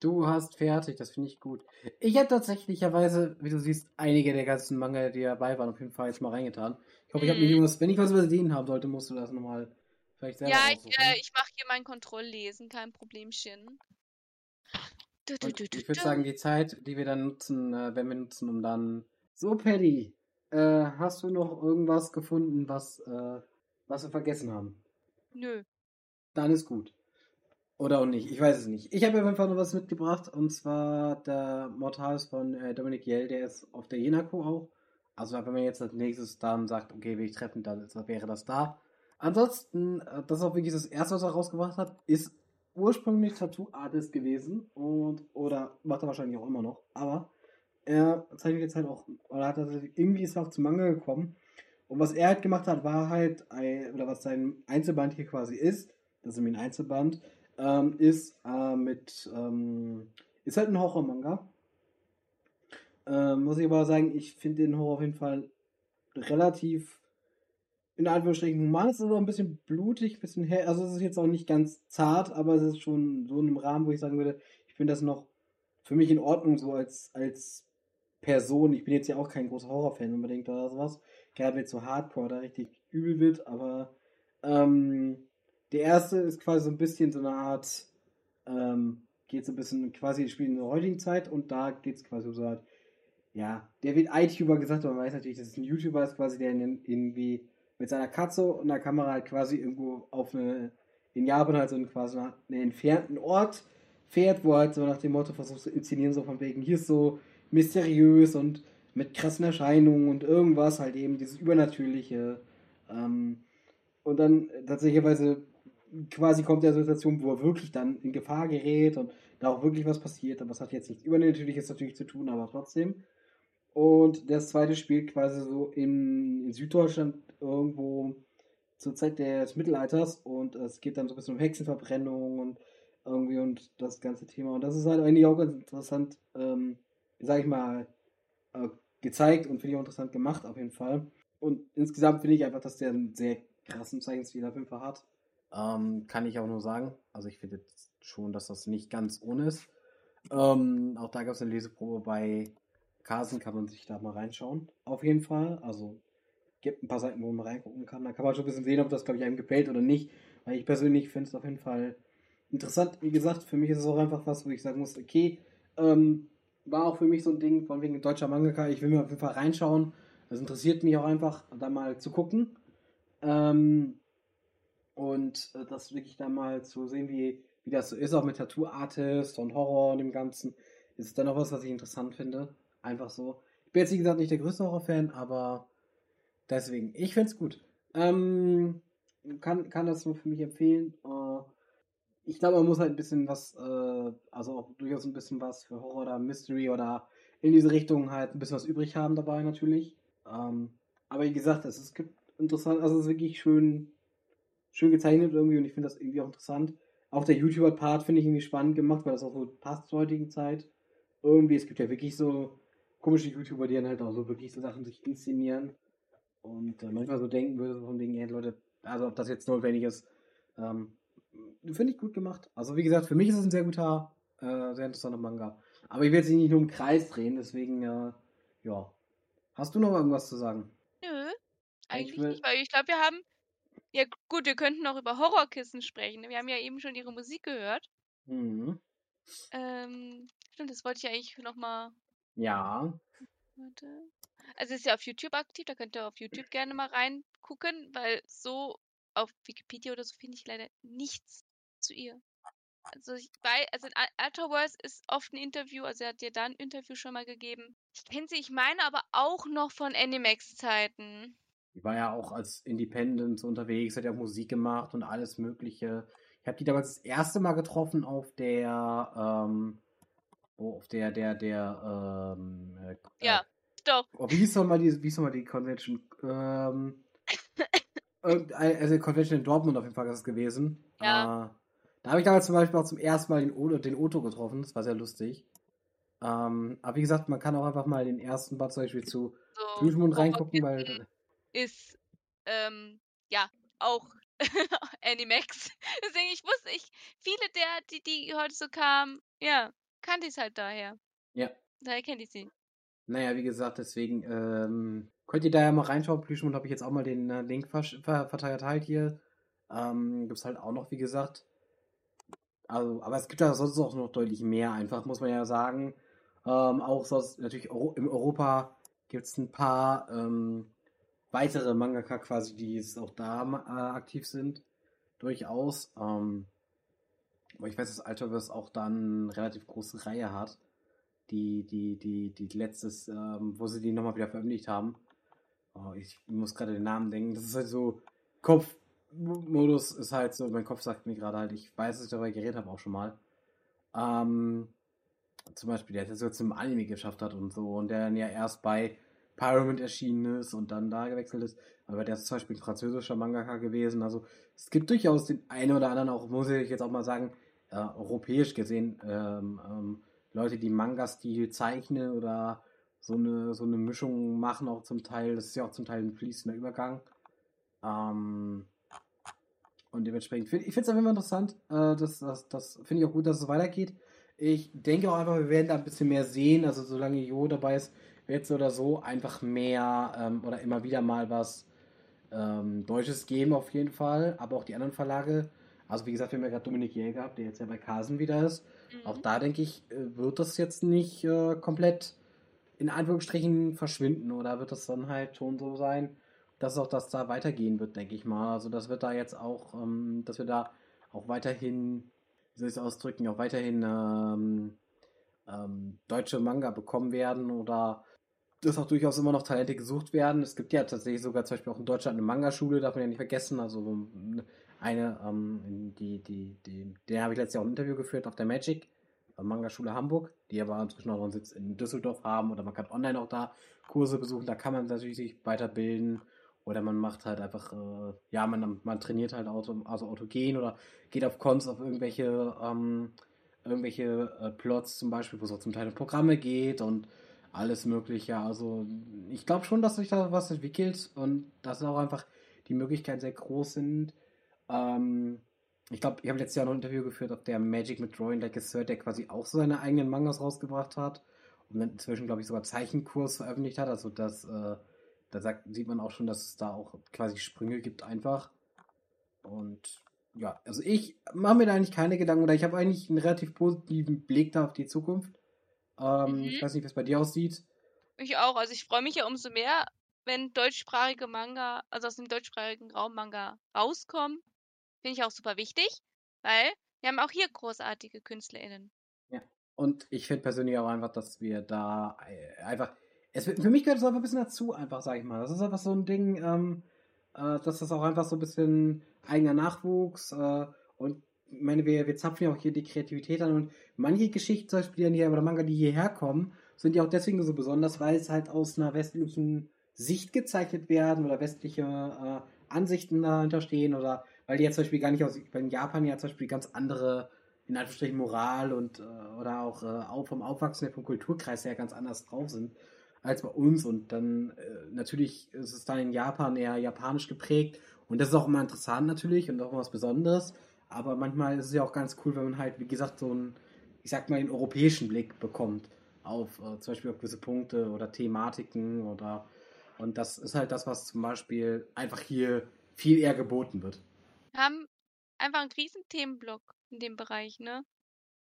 Du hast fertig, das finde ich gut. Ich habe tatsächlicherweise, wie du siehst, einige der ganzen Manga, die dabei waren, auf jeden Fall jetzt mal reingetan. Ich hoffe, ich habe Mhm. nicht irgendwas, wenn ich was übersehen haben sollte, musst du das nochmal vielleicht selber Ja, ich, äh, ich mache hier mein Kontrolllesen, kein Problemchen. Du, du, du, ich würde sagen, die Zeit, die wir dann nutzen, äh, werden wir nutzen, um dann. So, Paddy, äh, hast du noch irgendwas gefunden, was, äh, was wir vergessen haben? Nö. Dann ist gut. Oder auch nicht, ich weiß es nicht. Ich habe auf jeden Fall noch was mitgebracht, und zwar der Mortalis von äh, Dominik Jell, der ist auf der Jenako auch. Also wenn man jetzt als nächstes dann sagt, okay, will ich treffen, dann wäre das da. Ansonsten, äh, das ist auch wirklich das erste, was er rausgebracht hat, ist ursprünglich Tattoo-Artist gewesen und oder macht er wahrscheinlich auch immer noch, aber er zeichnet jetzt halt auch, oder hat er irgendwie ist er auch zum Manga gekommen. Und was er halt gemacht hat, war halt, oder was sein Einzelband hier quasi ist, das ist nämlich ein Einzelband, ähm, ist äh, mit, ähm, ist halt ein Horror-Manga. Ähm, muss ich aber sagen, ich finde den Horror auf jeden Fall relativ in Anführungsstrichen human. Es ist auch ein bisschen blutig, ein bisschen hell. Also es ist jetzt auch nicht ganz zart, aber es ist schon so in einem Rahmen, wo ich sagen würde, ich finde das noch für mich in Ordnung so als, als Person. Ich bin jetzt ja auch kein großer Horrorfan unbedingt oder sowas. Gerade wenn es so Hardcore da richtig übel wird, aber ähm, der erste ist quasi so ein bisschen so eine Art, ähm, geht so ein bisschen quasi spielt in der heutigen Zeit und da geht es quasi um so eine Art, ja, der wird iTuber gesagt, aber man weiß natürlich, dass es ein YouTuber ist, quasi, der in, irgendwie mit seiner Katze und der Kamera halt quasi irgendwo auf eine, in Japan halt so einen quasi einen entfernten Ort fährt, wo halt so nach dem Motto versucht zu inszenieren, so von wegen, hier ist so mysteriös und mit krassen Erscheinungen und irgendwas, halt eben dieses Übernatürliche. Ähm, und dann tatsächlich quasi kommt der Situation, wo er wirklich dann in Gefahr gerät und da auch wirklich was passiert, aber es hat jetzt nichts Übernatürliches natürlich zu tun, aber trotzdem. Und das zweite spielt quasi so in, in Süddeutschland irgendwo zur Zeit des Mittelalters und es geht dann so ein bisschen um Hexenverbrennung und irgendwie und das ganze Thema. Und das ist halt eigentlich auch ganz interessant, ähm, sag ich mal, äh, gezeigt und finde ich auch interessant gemacht auf jeden Fall. Und insgesamt finde ich einfach, dass der einen sehr krassen Zeichenstil auf jeden Fall hat. Ähm, kann ich auch nur sagen. Also ich finde schon, dass das nicht ganz ohne ist. Ähm, auch da gab es eine Leseprobe bei Carson, kann man sich da mal reinschauen. Auf jeden Fall. Also gibt ein paar Seiten, wo man reingucken kann. Da kann man schon ein bisschen sehen, ob das, glaube ich, einem gefällt oder nicht. Weil ich persönlich finde es auf jeden Fall interessant. Wie gesagt, für mich ist es auch einfach was, wo ich sagen muss, okay, ähm, war auch für mich so ein Ding, von wegen deutscher Mangaka, ich will mir auf jeden Fall reinschauen. Das interessiert mich auch einfach, da mal zu gucken. Ähm, und äh, das wirklich da mal zu sehen, wie, wie das so ist, auch mit Tattoo-Artist und Horror und dem Ganzen, ist dann auch was, was ich interessant finde. Einfach so. Ich bin jetzt, wie gesagt, nicht der größte Horror-Fan, aber deswegen, ich finde es gut. Ähm, kann, kann das nur für mich empfehlen. Äh, ich glaube, man muss halt ein bisschen was, äh, also auch durchaus ein bisschen was für Horror oder Mystery oder in diese Richtung halt ein bisschen was übrig haben dabei natürlich. Ähm, aber wie gesagt, es, es gibt interessant, also es ist wirklich schön, schön gezeichnet irgendwie und ich finde das irgendwie auch interessant. Auch der YouTuber-Part finde ich irgendwie spannend gemacht, weil das auch so passt zur heutigen Zeit. Irgendwie, es gibt ja wirklich so komische YouTuber, die dann halt auch so wirklich so Sachen sich inszenieren und äh, manchmal so denken würde, so von wegen, ey Leute, also ob das jetzt notwendig ist, ähm, finde ich gut gemacht. Also wie gesagt, für mich ist es ein sehr guter, äh, sehr interessanter Manga. Aber ich werde sich nicht nur im Kreis drehen, deswegen, äh, ja. Hast du noch irgendwas zu sagen? Nö, eigentlich will- nicht, weil ich glaube, wir haben. Ja, gut, wir könnten noch über Horrorkissen sprechen. Wir haben ja eben schon ihre Musik gehört. Mhm. Ähm, stimmt, das wollte ich eigentlich nochmal. Ja. Warte. Also, ist ja auf YouTube aktiv, da könnt ihr auf YouTube gerne mal reingucken, weil so auf Wikipedia oder so finde ich leider nichts zu ihr. Also, ich weiß, also in Ultraverse ist oft ein Interview, also er hat dir da ein Interview schon mal gegeben. Ich kenne sie, ich meine aber auch noch von Animax-Zeiten. Die war ja auch als Independent unterwegs, hat ja auch Musik gemacht und alles Mögliche. Ich habe die damals das erste Mal getroffen auf der, ähm, oh, auf der, der, der, ähm, äh, Ja, doch. Oh, wie hieß nochmal die, wie hieß noch mal die Convention? Ähm, [laughs] irgendein- also die Convention in Dortmund auf jeden Fall ist es gewesen. Ja. Äh, da habe ich damals zum Beispiel auch zum ersten Mal den, den Otto getroffen. Das war sehr lustig. Ähm, aber wie gesagt, man kann auch einfach mal den ersten Bad zum Beispiel zu So Blutmond reingucken, weil ist ähm, ja auch [laughs] Animax. Deswegen, ich wusste, ich, viele der, die, die heute so kamen, ja, kannte ich es halt daher. Ja. Daher kenne ich sie. Naja, wie gesagt, deswegen ähm, könnt ihr da ja mal reinschauen. Plüschmund habe ich jetzt auch mal den äh, Link versch- ver verteilt halt hier. Ähm, Gibt es halt auch noch, wie gesagt. Also, aber es gibt ja sonst auch noch deutlich mehr, einfach, muss man ja sagen. Ähm, auch sonst natürlich Euro in Europa gibt es ein paar ähm, weitere Mangaka quasi, die jetzt auch da äh, aktiv sind. Durchaus. Ähm, aber ich weiß, dass Ultraverse auch dann eine relativ große Reihe hat die, die, die, die letztes, ähm, wo sie die nochmal wieder veröffentlicht haben. Oh, ich muss gerade den Namen denken. Das ist halt so Kopf, Modus ist halt so, mein Kopf sagt mir gerade halt, ich weiß, dass ich darüber geredet habe auch schon mal. Ähm, zum Beispiel, der das jetzt im Anime geschafft hat und so und der dann ja erst bei Pyramid erschienen ist und dann da gewechselt ist. Aber der ist zum Beispiel ein französischer Mangaka gewesen. Also es gibt durchaus den einen oder anderen auch, muss ich jetzt auch mal sagen, äh, europäisch gesehen, ähm, ähm, Leute, die Manga-Stil zeichnen oder so eine, so eine Mischung machen auch zum Teil. Das ist ja auch zum Teil ein fließender Übergang. Ähm, und dementsprechend, find, ich finde es einfach interessant. Äh, das das, das finde ich auch gut, dass es weitergeht. Ich denke auch einfach, wir werden da ein bisschen mehr sehen. Also solange Jo dabei ist, es oder so einfach mehr ähm, oder immer wieder mal was ähm, Deutsches geben auf jeden Fall. Aber auch die anderen Verlage. Also wie gesagt, wir haben ja gerade Dominik Jäger gehabt, der jetzt ja bei Carsen wieder ist. Mhm. Auch da denke ich, äh, wird das jetzt nicht äh, komplett in Anführungsstrichen verschwinden oder wird das dann halt schon so sein, dass auch das da weitergehen wird, denke ich mal. Also das wird da jetzt auch, ähm, dass wir da auch weiterhin, wie soll ich es ausdrücken, auch weiterhin ähm, ähm, deutsche Manga bekommen werden oder dass auch durchaus immer noch Talente gesucht werden. Es gibt ja tatsächlich sogar zum Beispiel auch in Deutschland eine Manga-Schule, darf man ja nicht vergessen. Also eine, ähm, die, die, die, der habe ich letztes Jahr auch ein Interview geführt auf der Magic, äh, Manga-Schule Hamburg, die aber inzwischen auch einen Sitz in Düsseldorf haben oder man kann online auch da Kurse besuchen, da kann man natürlich sich weiterbilden oder man macht halt einfach, äh, ja, man, man trainiert halt Auto, also Autogen oder geht auf Cons auf irgendwelche, ähm, irgendwelche äh, Plots zum Beispiel, wo es auch zum Teil um Programme geht und alles Mögliche. Also ich glaube schon, dass sich da was entwickelt und dass auch einfach die Möglichkeiten sehr groß sind. Ähm, ich glaube, ich habe letztes Jahr noch ein Interview geführt auf der Magic mit Drawing Like a Third, der quasi auch so seine eigenen Mangas rausgebracht hat und dann inzwischen, glaube ich, sogar Zeichenkurs veröffentlicht hat. Also das, äh, da sagt, sieht man auch schon, dass es da auch quasi Sprünge gibt einfach. Und ja, also ich mache mir da eigentlich keine Gedanken oder ich habe eigentlich einen relativ positiven Blick da auf die Zukunft. Ähm, Mhm. Ich weiß nicht, wie es bei dir aussieht. Ich auch. Also ich freue mich ja umso mehr, wenn deutschsprachige Manga, also aus dem deutschsprachigen Raum Manga rauskommen. Finde ich auch super wichtig, weil wir haben auch hier großartige KünstlerInnen. Und ich finde persönlich auch einfach, dass wir da äh, einfach. Es, für mich gehört es einfach ein bisschen dazu, einfach, sag ich mal. Das ist einfach so ein Ding, ähm, äh, dass das auch einfach so ein bisschen eigener Nachwuchs äh, und ich meine, wir, wir zapfen ja auch hier die Kreativität an und manche Geschichten, zum Beispiel, die oder Manga, die hierher kommen, sind ja auch deswegen so besonders, weil es halt aus einer westlichen Sicht gezeichnet werden oder westliche äh, Ansichten dahinter stehen oder weil die ja zum Beispiel gar nicht aus, weil in Japan ja zum Beispiel ganz andere, in Anführungsstrichen Moral und äh, oder auch äh, vom Aufwachsen vom Kulturkreis her ganz anders drauf sind als bei uns und dann äh, natürlich ist es dann in Japan eher japanisch geprägt und das ist auch immer interessant natürlich und auch was Besonderes, aber manchmal ist es ja auch ganz cool, wenn man halt, wie gesagt, so einen, ich sag mal, einen europäischen Blick bekommt auf äh, zum Beispiel auf gewisse Punkte oder Thematiken oder und das ist halt das, was zum Beispiel einfach hier viel eher geboten wird. Wir haben einfach einen riesen Themenblock in dem Bereich, ne?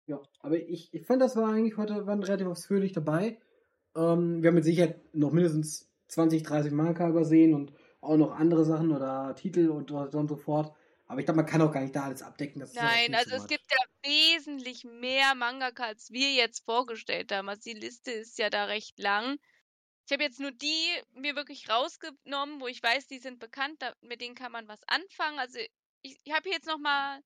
Ja, aber ich, ich fand, das war eigentlich heute waren relativ ausführlich dabei. Ähm, wir haben mit Sicherheit noch mindestens 20, 30 Marker übersehen und auch noch andere Sachen oder Titel und, und so und so fort. Aber ich glaube, man kann auch gar nicht da alles abdecken. Nein, also es gibt ja wesentlich mehr Mangaka, als wir jetzt vorgestellt haben. Also die Liste ist ja da recht lang. Ich habe jetzt nur die mir wirklich rausgenommen, wo ich weiß, die sind bekannt, da, mit denen kann man was anfangen. Also ich, ich habe hier jetzt nochmal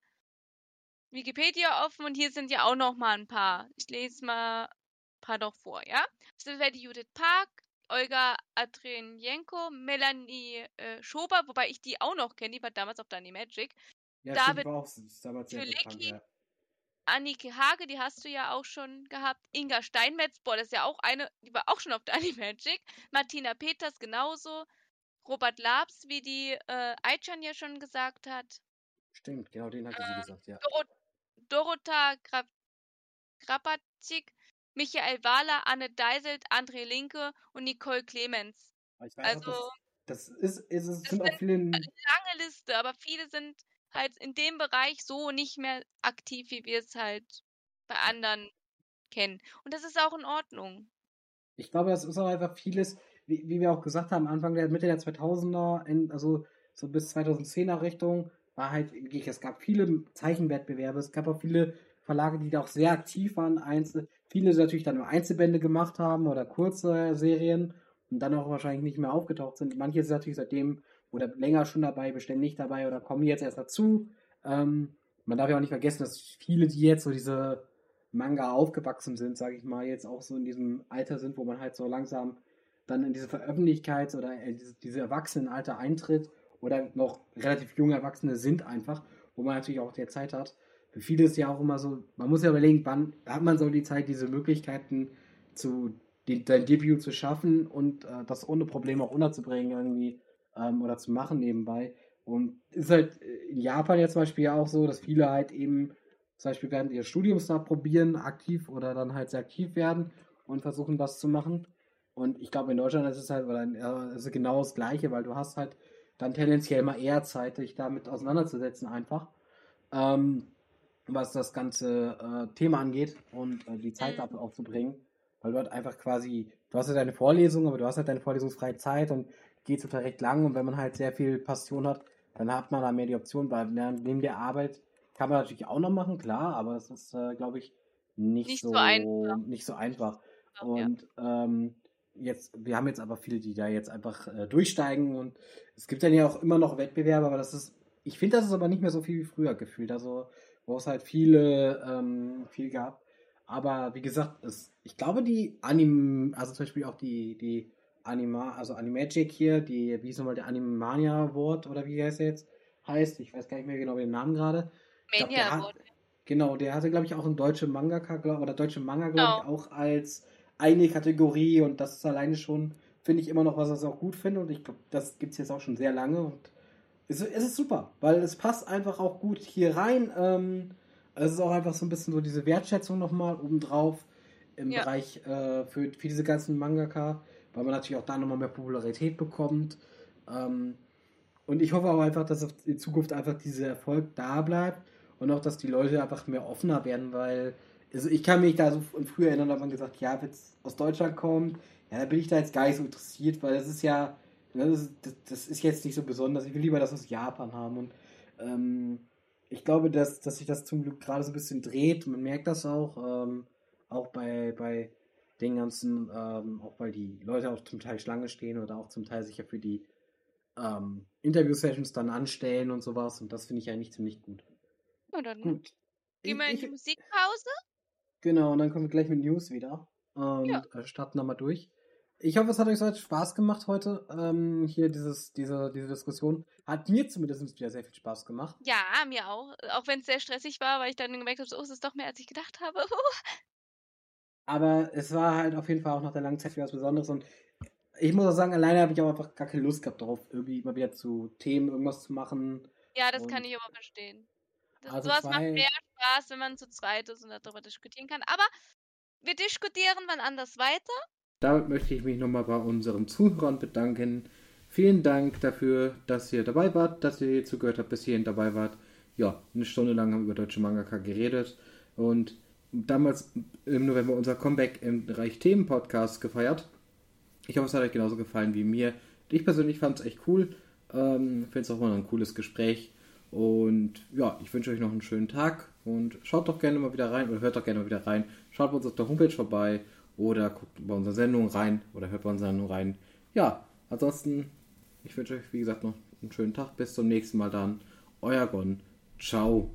Wikipedia offen und hier sind ja auch nochmal ein paar. Ich lese mal ein paar noch vor, ja? Das wäre die Judith Park, Olga Adrienjenko, Melanie äh, Schober, wobei ich die auch noch kenne, die war damals auf Dani Magic. Ja, David war auch ist damals sehr Tülicki. bekannt, ja. Annike Hage, die hast du ja auch schon gehabt. Inga Steinmetz, boah, das ist ja auch eine, die war auch schon auf [laughs] der Animagic. Martina Peters genauso. Robert Labs, wie die äh, Aichan ja schon gesagt hat. Stimmt, genau den hatte sie gesagt, ja. Doro Dorota Grab Grabacik, Michael Wahler, Anne Deiselt, André Linke und Nicole Clemens. Aber ich weiß auch, Also, das, das ist, ist es sind auch viele. lange Liste, aber viele sind halt in dem Bereich so nicht mehr aktiv, wie wir es halt bei anderen kennen. Und das ist auch in Ordnung. Ich glaube, das ist auch einfach vieles, wie, wie wir auch gesagt haben, Anfang der Mitte der 2000er, in, also so bis 2010er Richtung, war halt es gab viele Zeichenwettbewerbe, es gab auch viele Verlage, die da auch sehr aktiv waren, Einzel viele natürlich dann nur Einzelbände gemacht haben oder kurze Serien und dann auch wahrscheinlich nicht mehr aufgetaucht sind. Manche sind natürlich seitdem oder länger schon dabei, beständig dabei oder kommen jetzt erst dazu. Ähm, man darf ja auch nicht vergessen, dass viele, die jetzt so diese Manga aufgewachsen sind, sage ich mal, jetzt auch so in diesem Alter sind, wo man halt so langsam dann in diese Veröffentlichkeit oder äh, diese, diese Erwachsenenalter eintritt oder noch relativ junge Erwachsene sind einfach, wo man natürlich auch der Zeit hat. Für viele ist ja auch immer so, man muss ja überlegen, wann hat man so die Zeit, diese Möglichkeiten zu die, dein Debüt zu schaffen und äh, das ohne Probleme auch unterzubringen irgendwie ähm, oder zu machen nebenbei. Und ist halt in Japan jetzt zum Beispiel auch so, dass viele halt eben zum Beispiel während ihres Studiums da probieren, aktiv oder dann halt sehr aktiv werden und versuchen das zu machen. Und ich glaube, in Deutschland ist es halt, oder äh, ist genau das Gleiche, weil du hast halt dann tendenziell immer eher Zeit, dich damit auseinanderzusetzen einfach. Ähm, was das ganze äh, Thema angeht und äh, die Zeit dafür aufzubringen. Weil du halt einfach quasi, du hast ja deine Vorlesung, aber du hast halt deine vorlesungsfreie Zeit und geht total recht lang und wenn man halt sehr viel Passion hat, dann hat man da mehr die Option, weil neben der Arbeit kann man natürlich auch noch machen, klar, aber es ist, äh, glaube ich, nicht, Nicht so, so einfach. nicht so einfach. Ja. Und ähm, jetzt, wir haben jetzt aber viele, die da jetzt einfach äh, durchsteigen und es gibt dann ja auch immer noch Wettbewerbe, aber das ist, ich finde, das ist aber nicht mehr so viel wie früher gefühlt. Also, wo es halt viele, ähm, viel gab. Aber wie gesagt, es, ich glaube, die Anim, also zum Beispiel auch die, die Anima, also Animagic hier, die, wie ist nochmal der Animania Award oder wie heißt er jetzt heißt, ich weiß gar nicht mehr genau den Namen gerade. Ich glaub, Mania hat- Award. Genau, der hatte, glaube ich, auch ein deutsche Mangaka, glaub, oder deutsche Manga, glaube ich, Genau. auch als eine Kategorie und das ist alleine schon, finde ich immer noch, was ich auch gut finde und ich glaube, das gibt es jetzt auch schon sehr lange und es, es ist super, weil es passt einfach auch gut hier rein. Ähm, es ist auch einfach so ein bisschen so diese Wertschätzung nochmal obendrauf im Ja. Bereich äh, für, für diese ganzen Mangaka, weil man natürlich auch da nochmal mehr Popularität bekommt. Ähm, und ich hoffe auch einfach, dass in Zukunft einfach dieser Erfolg da bleibt und auch, dass die Leute einfach mehr offener werden, weil also ich kann mich da so früher erinnern, da hat man gesagt, ja, wenn es aus Deutschland kommt, ja, da bin ich da jetzt gar nicht so interessiert, weil das ist ja, das ist, das, das ist jetzt nicht so besonders. Ich will lieber das aus Japan haben und ähm, ich glaube, dass, dass sich das zum Glück gerade so ein bisschen dreht. Man merkt das auch, ähm, auch bei, bei den ganzen, ähm, auch weil die Leute auch zum Teil Schlange stehen oder auch zum Teil sich ja für die ähm, Interview-Sessions dann anstellen und sowas. Und das finde ich eigentlich ziemlich gut. Ja, dann Gut. gehen wir in die Musikpause. Genau, und dann kommen wir gleich mit News wieder. Und Ja. äh, starten da mal durch. Ich hoffe, es hat euch so Spaß gemacht heute. Ähm, hier dieses, diese, diese Diskussion. Hat mir zumindest wieder sehr viel Spaß gemacht. Ja, mir auch. Auch wenn es sehr stressig war, weil ich dann gemerkt habe, so, oh, es ist doch mehr, als ich gedacht habe. [laughs] Aber es war halt auf jeden Fall auch nach der langen Zeit wieder was Besonderes. Und ich muss auch sagen, alleine habe ich auch einfach gar keine Lust gehabt darauf, irgendwie mal wieder zu Themen irgendwas zu machen. ja, das kann Und- ich aber verstehen. Das, Also sowas macht mehr Spaß, wenn man zu zweit ist und darüber diskutieren kann. Aber wir diskutieren wann anders weiter. Damit möchte ich mich nochmal bei unseren Zuhörern bedanken. Vielen Dank dafür, dass ihr dabei wart, dass ihr hier zugehört habt, bis hierhin dabei wart. Ja, eine Stunde lang haben wir über deutsche Mangaka geredet und damals im November unser Comeback im Bereich Themen-Podcast gefeiert. Ich hoffe, es hat euch genauso gefallen wie mir. Ich persönlich fand es echt cool. Ähm, Finde es auch mal ein cooles Gespräch. Und ja, ich wünsche euch noch einen schönen Tag und schaut doch gerne mal wieder rein oder hört doch gerne mal wieder rein. Schaut bei uns auf der Homepage vorbei oder guckt bei unserer Sendung rein oder hört bei unserer Sendung rein. Ja, ansonsten, ich wünsche euch, wie gesagt, noch einen schönen Tag. Bis zum nächsten Mal dann. Euer Gon. Ciao.